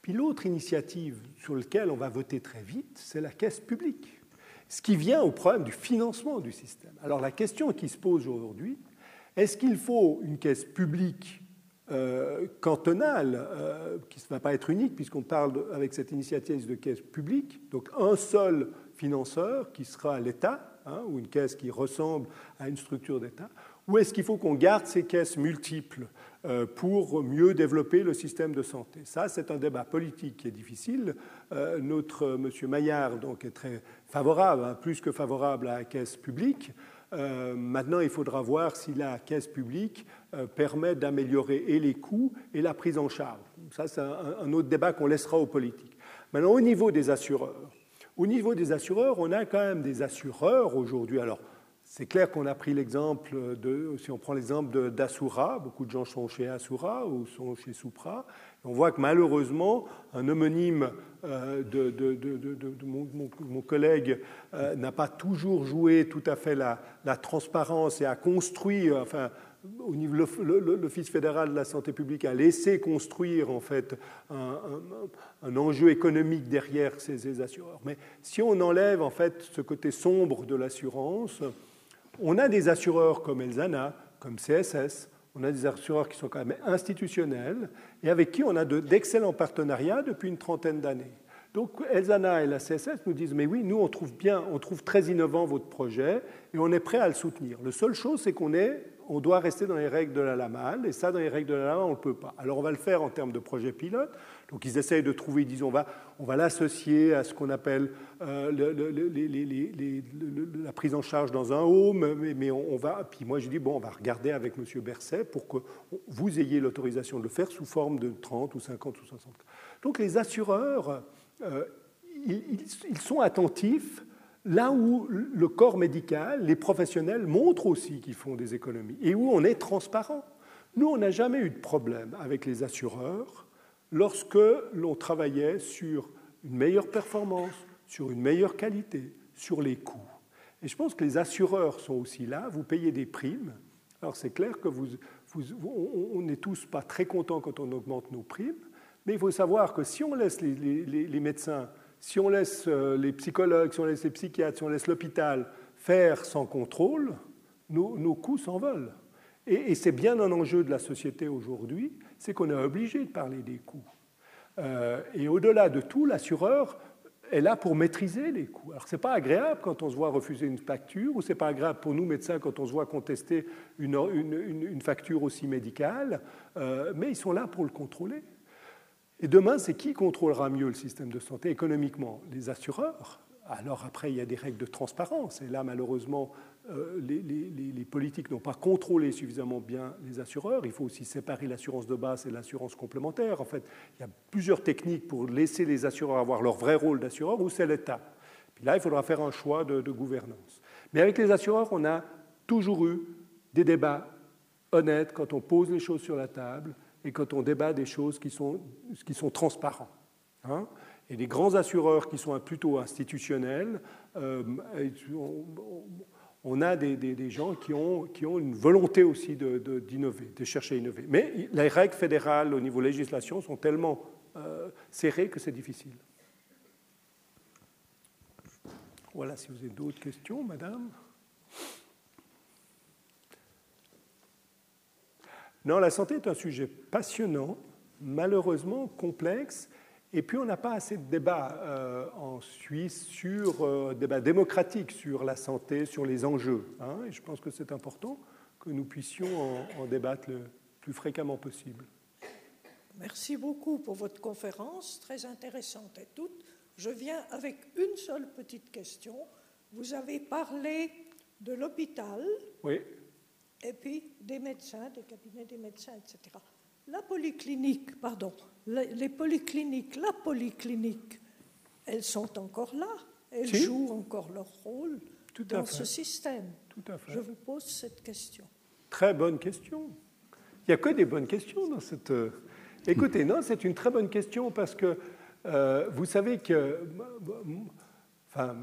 Puis l'autre initiative sur laquelle on va voter très vite, c'est la caisse publique, ce qui vient au problème du financement du système. Alors la question qui se pose aujourd'hui, est-ce qu'il faut une caisse publique euh, cantonale, euh, qui ne va pas être unique, puisqu'on parle avec cette initiative de caisse publique, donc un seul financeur qui sera l'État, hein, ou une caisse qui ressemble à une structure d'État, ou est-ce qu'il faut qu'on garde ces caisses multiples euh, pour mieux développer le système de santé? Ça, c'est un débat politique qui est difficile. Euh, notre monsieur Maillard donc, est très favorable, hein, plus que favorable à la caisse publique. Euh, maintenant, il faudra voir si la caisse publique euh, permet d'améliorer et les coûts et la prise en charge. Ça, c'est un, autre débat qu'on laissera aux politiques. Maintenant, au niveau des assureurs, Au niveau des assureurs, on a quand même des assureurs aujourd'hui. C'est clair qu'on a pris l'exemple de, si on prend l'exemple d'Asura, beaucoup de gens sont chez Asura ou sont chez Supra, on voit que malheureusement, un homonyme euh, de, mon, collègue euh, n'a pas toujours joué tout à fait la, transparence et a construit, enfin, au niveau l'Office fédéral de la santé publique a laissé construire en fait un, enjeu économique derrière ces, ces, assureurs. Mais si on enlève en fait ce côté sombre de l'assurance, on a des assureurs comme Elzana, comme CSS, on a des assureurs qui sont quand même institutionnels et avec qui on a d'excellents partenariats depuis une trentaine d'années. Donc Elzana et la CSS nous disent mais oui, nous on trouve bien, on trouve très innovant votre projet et on est prêt à le soutenir. La seule chose c'est qu'on est on doit rester dans les règles de la LAMAL, et ça, dans les règles de la LAMAL, on ne peut pas. Alors, on va le faire en termes de projet pilote. Donc, ils essayent de trouver, disons, on va, on va l'associer à ce qu'on appelle la prise en charge dans un home, mais, on, va. Puis moi, je dis, bon, on va regarder avec M. Berset pour que vous ayez l'autorisation de le faire sous forme de 30 ou 50 ou 60. Donc, les assureurs, euh, ils sont attentifs là où le corps médical, les professionnels montrent aussi qu'ils font des économies et où on est transparent. Nous, on n'a jamais eu de problème avec les assureurs lorsque l'on travaillait sur une meilleure performance, sur une meilleure qualité, sur les coûts. Et je pense que les assureurs sont aussi là, vous payez des primes. Alors c'est clair que vous, on n'est tous pas très contents quand on augmente nos primes, mais il faut savoir que si on laisse les médecins si on laisse euh, les psychologues, si on laisse les psychiatres, si on laisse l'hôpital faire sans contrôle, nos, coûts s'envolent. Et, c'est bien un enjeu de la société aujourd'hui, c'est qu'on est obligé de parler des coûts. Euh, et au-delà de tout, l'assureur est là pour maîtriser les coûts. Alors, ce n'est pas agréable quand on se voit refuser une facture, ou ce n'est pas agréable pour nous, médecins, quand on se voit contester une, facture aussi médicale, euh, mais ils sont là pour le contrôler. Et demain, c'est qui contrôlera mieux le système de santé économiquement? Les assureurs. Alors après, il y a des règles de transparence. Et là, malheureusement, euh, les, politiques n'ont pas contrôlé suffisamment bien les assureurs. Il faut aussi séparer l'assurance de base et l'assurance complémentaire. En fait, il y a plusieurs techniques pour laisser les assureurs avoir leur vrai rôle d'assureur ou c'est l'État. Puis là, il faudra faire un choix de, gouvernance. Mais avec les assureurs, on a toujours eu des débats honnêtes quand on pose les choses sur la table et quand on débat des choses qui sont, qui transparentes. Hein. et les grands assureurs qui sont plutôt institutionnels, euh, a des, gens qui ont, une volonté aussi d'innover, de, de, chercher à innover. Mais les règles fédérales au niveau législation sont tellement euh, serrées que c'est difficile. Voilà, si vous avez d'autres questions, madame. Non, la santé est un sujet passionnant, malheureusement complexe, et puis on n'a pas assez de débats euh, en Suisse sur euh, débat démocratique sur la santé, sur les enjeux. Hein, et je pense que c'est important que nous puissions en, débattre le plus fréquemment possible. Merci beaucoup pour votre conférence, très intéressante et toute. Je viens avec une seule petite question. Vous avez parlé de l'hôpital. Oui et puis des médecins, des cabinets des médecins, etc. La polyclinique, pardon, les polycliniques, la polyclinique, elles sont encore là, elles jouent encore leur rôle dans ce système. Tout à fait. Je vous pose cette question. Très bonne question. Il n'y a que des bonnes questions dans cette. Euh, écoutez, non, c'est une très bonne question parce que euh, vous savez que, enfin,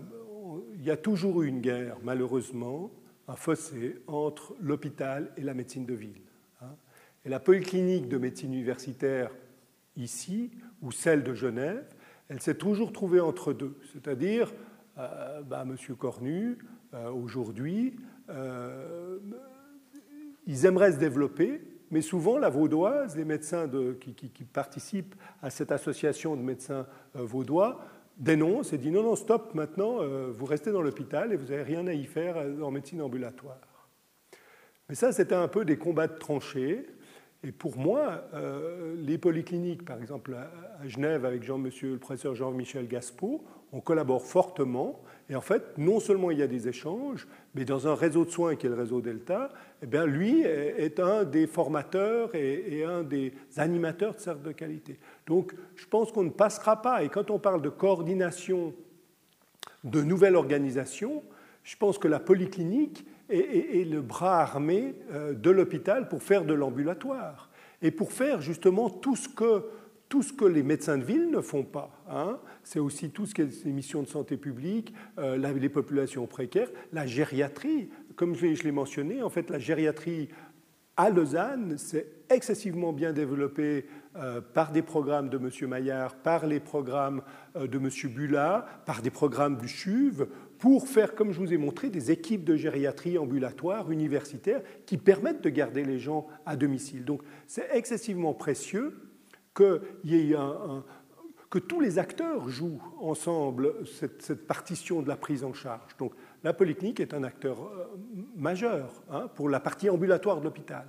il y a toujours eu une guerre, malheureusement, un fossé entre l'hôpital et la médecine de ville. Et la polyclinique de médecine universitaire ici, ou celle de Genève, elle s'est toujours trouvée entre deux. C'est-à-dire, euh, bah, M. Cornu, euh, aujourd'hui, euh, ils aimeraient se développer, mais souvent la vaudoise, les médecins de, qui, qui, participent à cette association de médecins vaudois, dénonce et dit non, non, stop, maintenant, vous restez dans l'hôpital et vous n'avez rien à y faire en médecine ambulatoire. Mais ça, c'était un peu des combats de tranchées. Et pour moi, euh, les polycliniques, par exemple à, Genève avec Jean, monsieur, le professeur Jean-Michel Gaspo, on collabore fortement. Et en fait, non seulement il y a des échanges, mais dans un réseau de soins qui est le réseau Delta, eh bien, lui est, un des formateurs et, un des animateurs de de qualité. Donc, je pense qu'on ne passera pas. Et quand on parle de coordination de nouvelle organisation, je pense que la polyclinique est, le bras armé euh, de l'hôpital pour faire de l'ambulatoire et pour faire justement tout ce que, tout ce que les médecins de ville ne font pas. Hein. C'est aussi tout ce qui est les missions de santé publique, euh, les populations précaires, la gériatrie. Comme je l'ai mentionné, en fait, la gériatrie à Lausanne, c'est excessivement bien développé euh, par des programmes de M. Maillard, par les programmes de M. Bulla, par des programmes du CHUV, pour faire, comme je vous ai montré, des équipes de gériatrie ambulatoire, universitaire, qui permettent de garder les gens à domicile. Donc c'est excessivement précieux que, tous les acteurs jouent ensemble cette, partition de la prise en charge. Donc la polyclinique est un acteur euh, majeur hein, pour la partie ambulatoire de l'hôpital.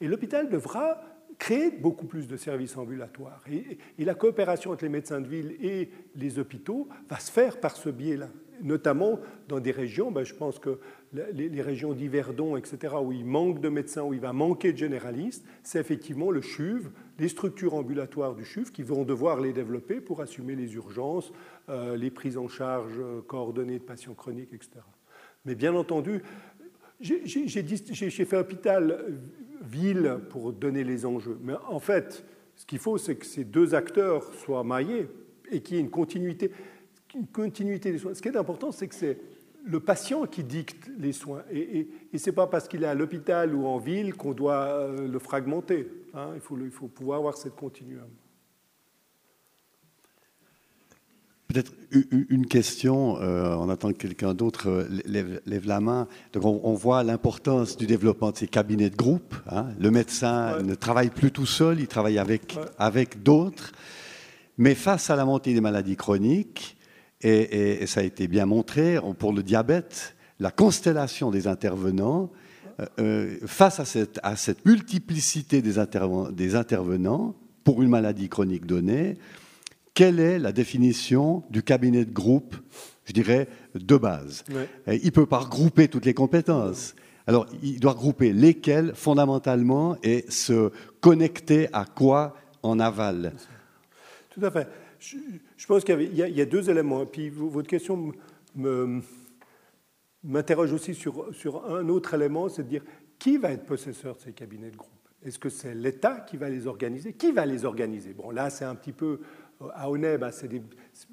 Et l'hôpital devra créer beaucoup plus de services ambulatoires. Et, la coopération entre les médecins de ville et les hôpitaux va se faire par ce biais-là notamment dans des régions, ben, je pense que les, régions d'Yverdon, etc., où il manque de médecins, où il va manquer de généralistes, c'est effectivement le CHUV, les structures ambulatoires du CHUV qui vont devoir les développer pour assumer les urgences, euh, les prises en charge euh, coordonnées de patients chroniques, etc. Mais bien entendu, j'ai fait hôpital, ville pour donner les enjeux. Mais en fait, ce qu'il faut, c'est que ces deux acteurs soient maillés et qu'il y ait une continuité une continuité des soins. Ce qui est important, c'est que c'est le patient qui dicte les soins. Et, ce n'est pas parce qu'il est à l'hôpital ou en ville qu'on doit euh, le fragmenter. Hein. il, faut, il, faut, pouvoir avoir cette continuum. Peut-être une question, euh, on attend que quelqu'un d'autre euh, lève, la main. Donc on, voit l'importance du développement de ces cabinets de groupe. Hein. Le médecin ne travaille plus tout seul, il travaille avec, avec d'autres. Mais face à la montée des maladies chroniques, et, ça a été bien montré pour le diabète, la constellation des intervenants, euh, euh, face à cette, à cette, multiplicité des, des, intervenants pour une maladie chronique donnée, quelle est la définition du cabinet de groupe, je dirais, de base? Il ne peut pas regrouper toutes les compétences. Alors, il doit regrouper lesquelles fondamentalement et se connecter à quoi en aval? Tout à fait. Je, pense qu'il y, a deux éléments. Puis votre question m'interroge aussi sur, un autre élément, c'est de dire qui va être possesseur de ces cabinets de groupe? Est-ce que c'est l'État qui va les organiser? Qui va les organiser? Bon, là, c'est un petit peu. À Honnay, bah,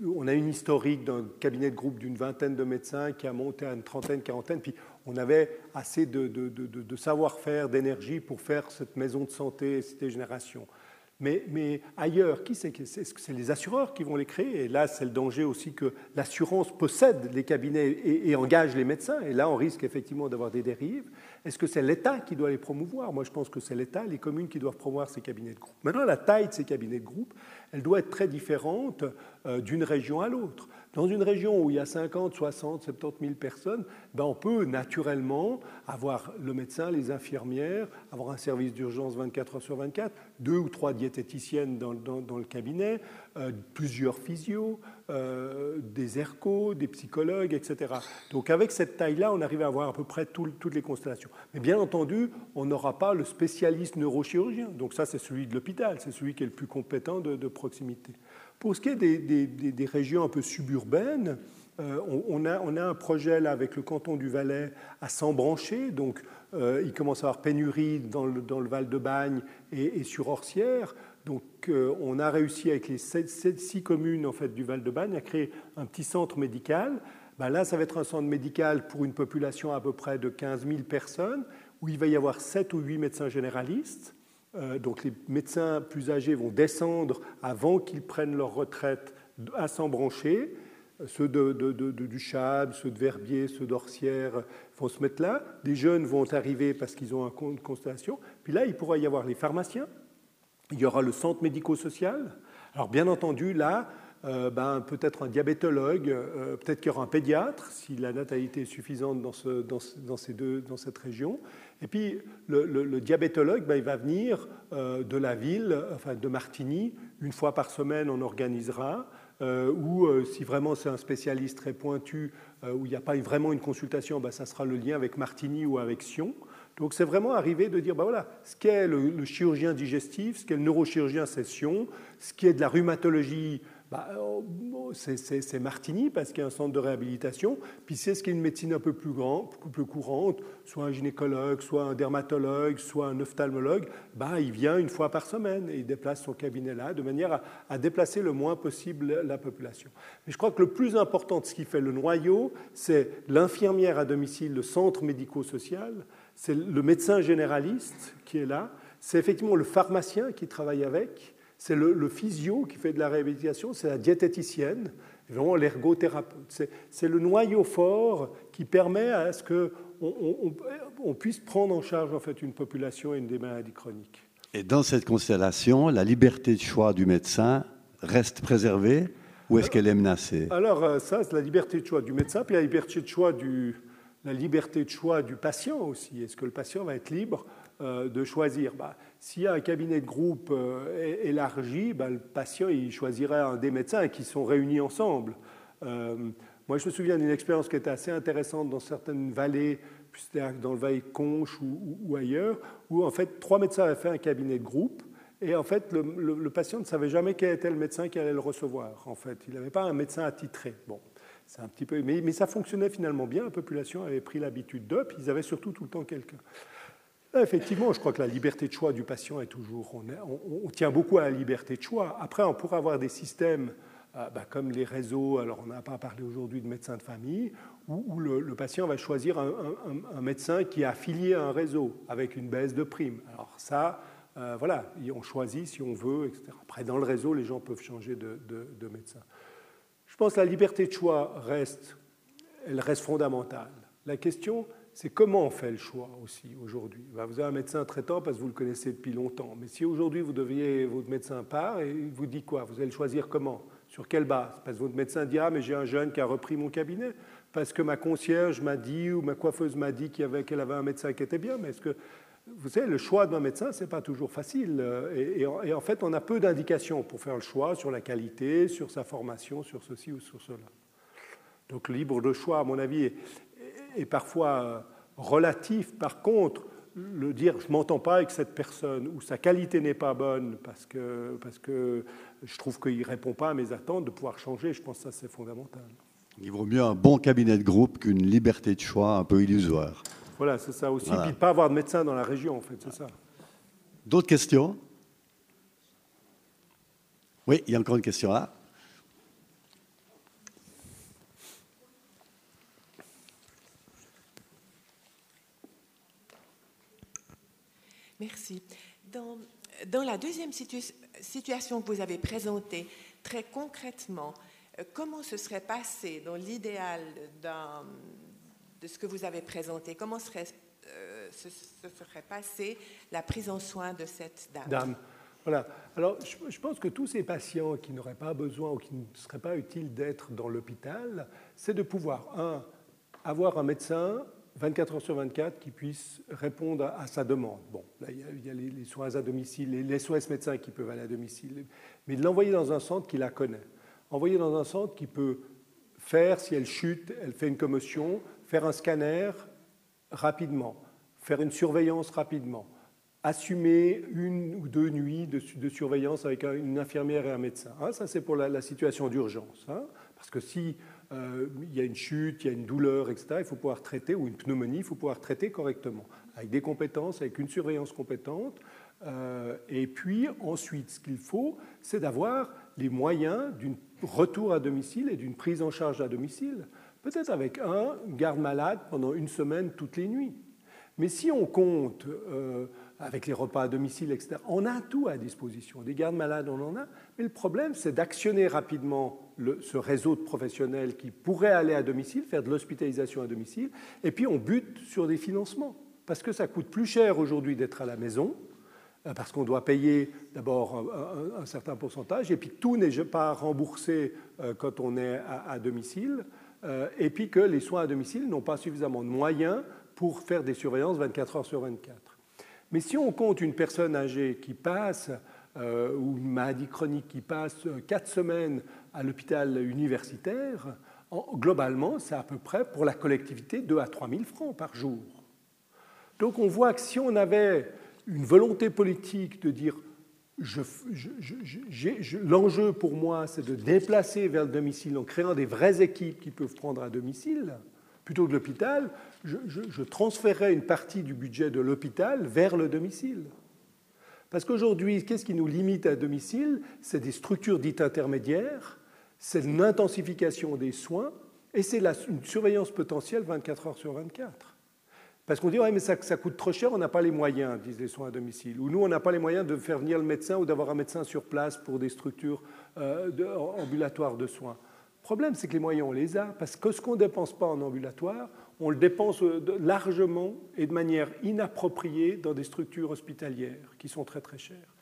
on a une historique d'un cabinet de groupe d'une vingtaine de médecins qui a monté à une trentaine, quarantaine, puis on avait assez de savoir-faire, d'énergie pour faire cette maison de santé, cité génération. Mais, ailleurs, qui c'est c'est les assureurs qui vont les créer? Et là, c'est le danger aussi que l'assurance possède les cabinets et, engage les médecins. Et là, on risque effectivement d'avoir des dérives. Est-ce que c'est l'État qui doit les promouvoir? Moi, je pense que c'est l'État, les communes qui doivent promouvoir ces cabinets de groupe. Maintenant, la taille de ces cabinets de groupe, elle doit être très différente euh, d'une région à l'autre. Dans une région où il y a 50, 60, 70 000 personnes, ben on peut naturellement avoir le médecin, les infirmières, avoir un service d'urgence 24 heures sur 24, deux ou trois diététiciennes dans, le cabinet, euh, plusieurs physios, euh, des ERCO, des psychologues, etc. Donc avec cette taille-là, on arrive à avoir à peu près toutes les constellations. Mais bien entendu, on n'aura pas le spécialiste neurochirurgien. Donc ça, c'est celui de l'hôpital, c'est celui qui est le plus compétent de proximité. Pour ce qui est des, régions un peu suburbaines, euh, on, a, un projet là avec le canton du Valais à s'embrancher. Donc, euh, il commence à avoir pénurie dans le, Val de Bagne et, sur Orsières. Donc, euh, on a réussi avec les six communes en fait, du Val de Bagne à créer un petit centre médical. Ben là, ça va être un centre médical pour une population à peu près de 15 000 personnes, où il va y avoir 7 ou 8 médecins généralistes. Euh, donc les médecins plus âgés vont descendre avant qu'ils prennent leur retraite à s'embrancher. Ceux de, du Chab, ceux de Verbier, ceux d'Orsières vont se mettre là. Des jeunes vont arriver parce qu'ils ont un compte constellation. Puis là, il pourra y avoir les pharmaciens. Il y aura le centre médico-social. Alors bien entendu, là, euh, ben, peut-être un diabétologue, euh, peut-être qu'il y aura un pédiatre si la natalité est suffisante dans, ce, dans, ces deux, dans cette région. Et puis le, diabétologue, ben, il va venir euh, de la ville, enfin de Martigny, une fois par semaine on organisera, ou si vraiment c'est un spécialiste très pointu, où il n'y a pas vraiment une consultation, ben, ça sera le lien avec Martigny ou avec Sion. Donc c'est vraiment arriver de dire, ben voilà, ce qu'est le, le, chirurgien digestif, ce qu'est le neurochirurgien session, ce qui est de la rhumatologie oh, c'est Martigny parce qu'il y a un centre de réhabilitation, puis c'est ce qui est une médecine un peu plus, plus courante, soit un gynécologue, soit un dermatologue, soit un ophtalmologue, bah, il vient une fois par semaine et il déplace son cabinet là de manière à déplacer le moins possible la population. Mais je crois que le plus important de ce qui fait le noyau, c'est l'infirmière à domicile, le centre médico-social, c'est le médecin généraliste qui est là, c'est effectivement le pharmacien qui travaille avec, c'est le, physio qui fait de la réhabilitation, c'est la diététicienne, vraiment l'ergothérapeute. C'est le noyau fort qui permet à ce qu'on on, puisse prendre en charge en fait une population et une des maladies chroniques. Et dans cette constellation, la liberté de choix du médecin reste préservée ou est-ce qu'elle est menacée? Alors euh, ça, c'est la liberté de choix du médecin, puis la liberté de choix du, la liberté de choix du patient aussi. Est-ce que le patient va être libre euh, de choisir? Bah, s'il y a un cabinet de groupe euh, élargi, ben, le patient il choisirait un des médecins qui sont réunis ensemble. Euh, moi, je me souviens d'une expérience qui était assez intéressante dans certaines vallées, c'était dans le Valle Conche ou, ailleurs, où en fait trois médecins avaient fait un cabinet de groupe. Et en fait, le, patient ne savait jamais quel était le médecin qui allait le recevoir. En fait, il n'avait pas un médecin attitré. Bon, mais, ça fonctionnait finalement bien. La population avait pris l'habitude d'eux, ils avaient surtout tout le temps quelqu'un. Effectivement, je crois que la liberté de choix du patient est toujours. On, tient beaucoup à la liberté de choix. Après, on pourrait avoir des systèmes euh, bah, comme les réseaux, alors on n'a pas parlé aujourd'hui de médecins de famille, où, le, patient va choisir un, médecin qui est affilié à un réseau avec une baisse de prime. Alors ça, euh, voilà, on choisit si on veut, etc. Après, dans le réseau, les gens peuvent changer de médecin. Je pense que la liberté de choix reste, elle reste fondamentale. La question, c'est comment on fait le choix aussi aujourd'hui. Bah, vous avez un médecin traitant parce que vous le connaissez depuis longtemps. Mais si aujourd'hui vous deviez, votre médecin part et il vous dit quoi? Vous allez le choisir comment? Sur quelle base? Parce que votre médecin dit Ah, mais j'ai un jeune qui a repris mon cabinet. Parce que ma concierge m'a dit ou ma coiffeuse m'a dit qu'elle avait, avait, un médecin qui était bien. Mais est-ce que. Vous savez, le choix d'un médecin, ce n'est pas toujours facile. Et, et, en fait, on a peu d'indications pour faire le choix sur la qualité, sur sa formation, sur ceci ou sur cela. Donc, libre de choix, à mon avis, et parfois euh, relatif. Par contre, le dire je ne m'entends pas avec cette personne ou sa qualité n'est pas bonne parce que, parce que je trouve qu'il ne répond pas à mes attentes, de pouvoir changer, je pense que ça c'est fondamental. Il vaut mieux un bon cabinet de groupe qu'une liberté de choix un peu illusoire. Voilà, c'est ça aussi. Puis pas avoir de médecin dans la région, en fait, c'est ça. D'autres questions? Oui, il y a encore une question là. Merci. Dans, dans la deuxième situation que vous avez présentée, très concrètement, euh, comment ce serait passé dans l'idéal de ce que vous avez présenté Comment euh, ce, serait passé la prise en soin de cette dame, dame. Voilà. Alors, je, pense que tous ces patients qui n'auraient pas besoin ou qui ne seraient pas utiles d'être dans l'hôpital, c'est de pouvoir, un, avoir un médecin 24 heures sur 24 qui puisse répondre à, sa demande. Bon, là, il y a, les, soins à domicile, les, SOS médecins qui peuvent aller à domicile, mais de l'envoyer dans un centre qui la connaît. Envoyer dans un centre qui peut faire, si elle chute, elle fait une commotion, faire un scanner rapidement, faire une surveillance rapidement, assumer une ou deux nuits de, surveillance avec une infirmière et un médecin. Hein, ça, c'est pour la, situation d'urgence. Hein, parce que si euh, il y a une chute, il y a une douleur, etc., il faut pouvoir traiter, ou une pneumonie, il faut pouvoir traiter correctement, avec des compétences, avec une surveillance compétente. Euh, et puis ensuite, ce qu'il faut, c'est d'avoir les moyens d'un retour à domicile et d'une prise en charge à domicile, peut-être avec un garde malade pendant une semaine toutes les nuits. Mais si on compte euh, avec les repas à domicile, etc., on a tout à disposition. Des gardes malades, on en a. Mais le problème, c'est d'actionner rapidement ce réseau de professionnels qui pourraient aller à domicile, faire de l'hospitalisation à domicile, et puis on bute sur des financements, parce que ça coûte plus cher aujourd'hui d'être à la maison, euh, parce qu'on doit payer d'abord un, certain pourcentage, et puis tout n'est pas remboursé euh, quand on est à, domicile, et puis que les soins à domicile n'ont pas suffisamment de moyens pour faire des surveillances 24 heures sur 24. Mais si on compte une personne âgée qui passe, ou une maladie chronique qui passe quatre semaines à l'hôpital universitaire, globalement, c'est à peu près pour la collectivité 2 à 3 000 francs par jour. Donc on voit que si on avait une volonté politique de dire l'enjeu pour moi, c'est de déplacer vers le domicile en créant des vraies équipes qui peuvent prendre à domicile, plutôt que l'hôpital, je, transférerais une partie du budget de l'hôpital vers le domicile. Parce qu'aujourd'hui, qu'est-ce qui nous limite à domicile? C'est des structures dites intermédiaires, c'est une intensification des soins, et c'est une surveillance potentielle 24 heures sur 24. Parce qu'on dit, ouais, mais ça, ça, coûte trop cher, on n'a pas les moyens, disent les soins à domicile. Ou nous, on n'a pas les moyens de faire venir le médecin ou d'avoir un médecin sur place pour des structures euh, ambulatoires de soins. Le problème, c'est que les moyens, on les a, parce que ce qu'on ne dépense pas en ambulatoire, on le dépense euh, largement et de manière inappropriée dans des structures hospitalières qui sont très très chères.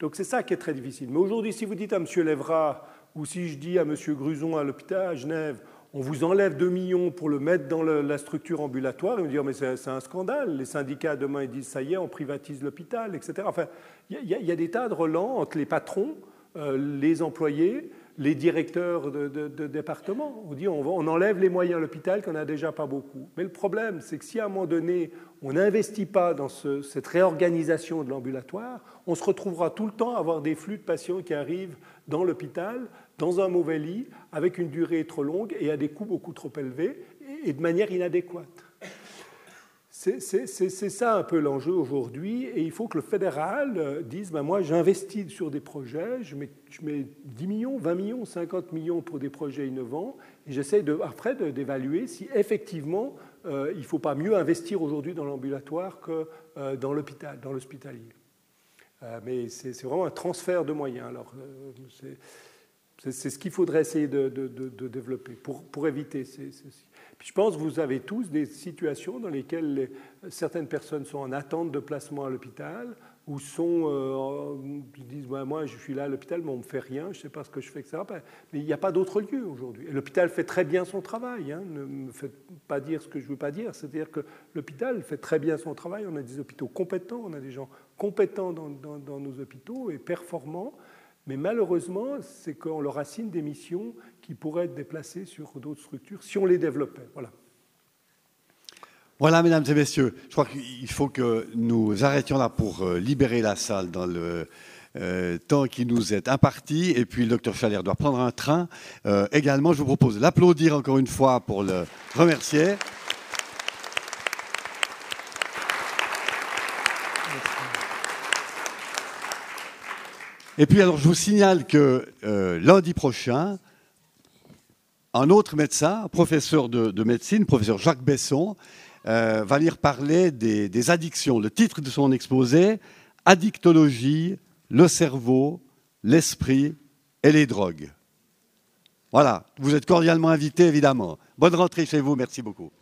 Donc c'est ça qui est très difficile. Mais aujourd'hui, si vous dites à M. Lévra, ou si je dis à M. Gruson à l'hôpital à Genève, on vous enlève 2 millions pour le mettre dans la structure ambulatoire, et me dire mais c'est un scandale. Les syndicats demain ils disent ça y est, on privatise l'hôpital, etc. Enfin, il y, a des tas de relents entre les patrons, euh, les employés, les directeurs de, département. On dit on, on, enlève les moyens à l'hôpital qu'on n'a déjà pas beaucoup. Mais le problème, c'est que si à un moment donné on n'investit pas dans cette réorganisation de l'ambulatoire, on se retrouvera tout le temps à avoir des flux de patients qui arrivent dans l'hôpital dans un mauvais lit, avec une durée trop longue et à des coûts beaucoup trop élevés et de manière inadéquate. C'est ça un peu l'enjeu aujourd'hui, et il faut que le fédéral euh, dise ben moi j'investis sur des projets, je mets, je mets, 10 millions, 20 millions, 50 millions pour des projets innovants, et j'essaie après d'évaluer si effectivement euh, il ne faut pas mieux investir aujourd'hui dans l'ambulatoire que euh, dans l'hôpital, dans l'hospitalier. mais c'est vraiment un transfert de moyens. Alors, c'est ce qu'il faudrait essayer de, développer pour, pour éviter ceci. Puis je pense que vous avez tous des situations dans lesquelles certaines personnes sont en attente de placement à l'hôpital ou sont, euh, disent moi je suis là à l'hôpital mais on ne me fait rien, je ne sais pas ce que je fais, etc. Mais il n'y a pas d'autre lieu aujourd'hui. L'hôpital fait très bien son travail. Hein. ne me faites pas dire ce que je ne veux pas dire. C'est-à-dire que l'hôpital fait très bien son travail. On a des hôpitaux compétents, on a des gens compétents dans nos hôpitaux et performants. Mais malheureusement, c'est qu'on leur assigne des missions qui pourraient être déplacées sur d'autres structures si on les développait. Voilà. Voilà, mesdames et messieurs, je crois qu'il faut que nous arrêtions là pour euh, libérer la salle dans le euh, temps qui nous est imparti. Et puis le docteur Chalère doit prendre un train. Euh, également, je vous propose d'applaudir encore une fois pour le remercier. Et puis alors je vous signale que euh, lundi prochain, un autre médecin, professeur de, médecine, professeur Jacques Besson, euh, va lire parler des, addictions. Le titre de son exposé, Addictologie, le cerveau, l'esprit et les drogues. Voilà, vous êtes cordialement invité évidemment. Bonne rentrée chez vous, merci beaucoup.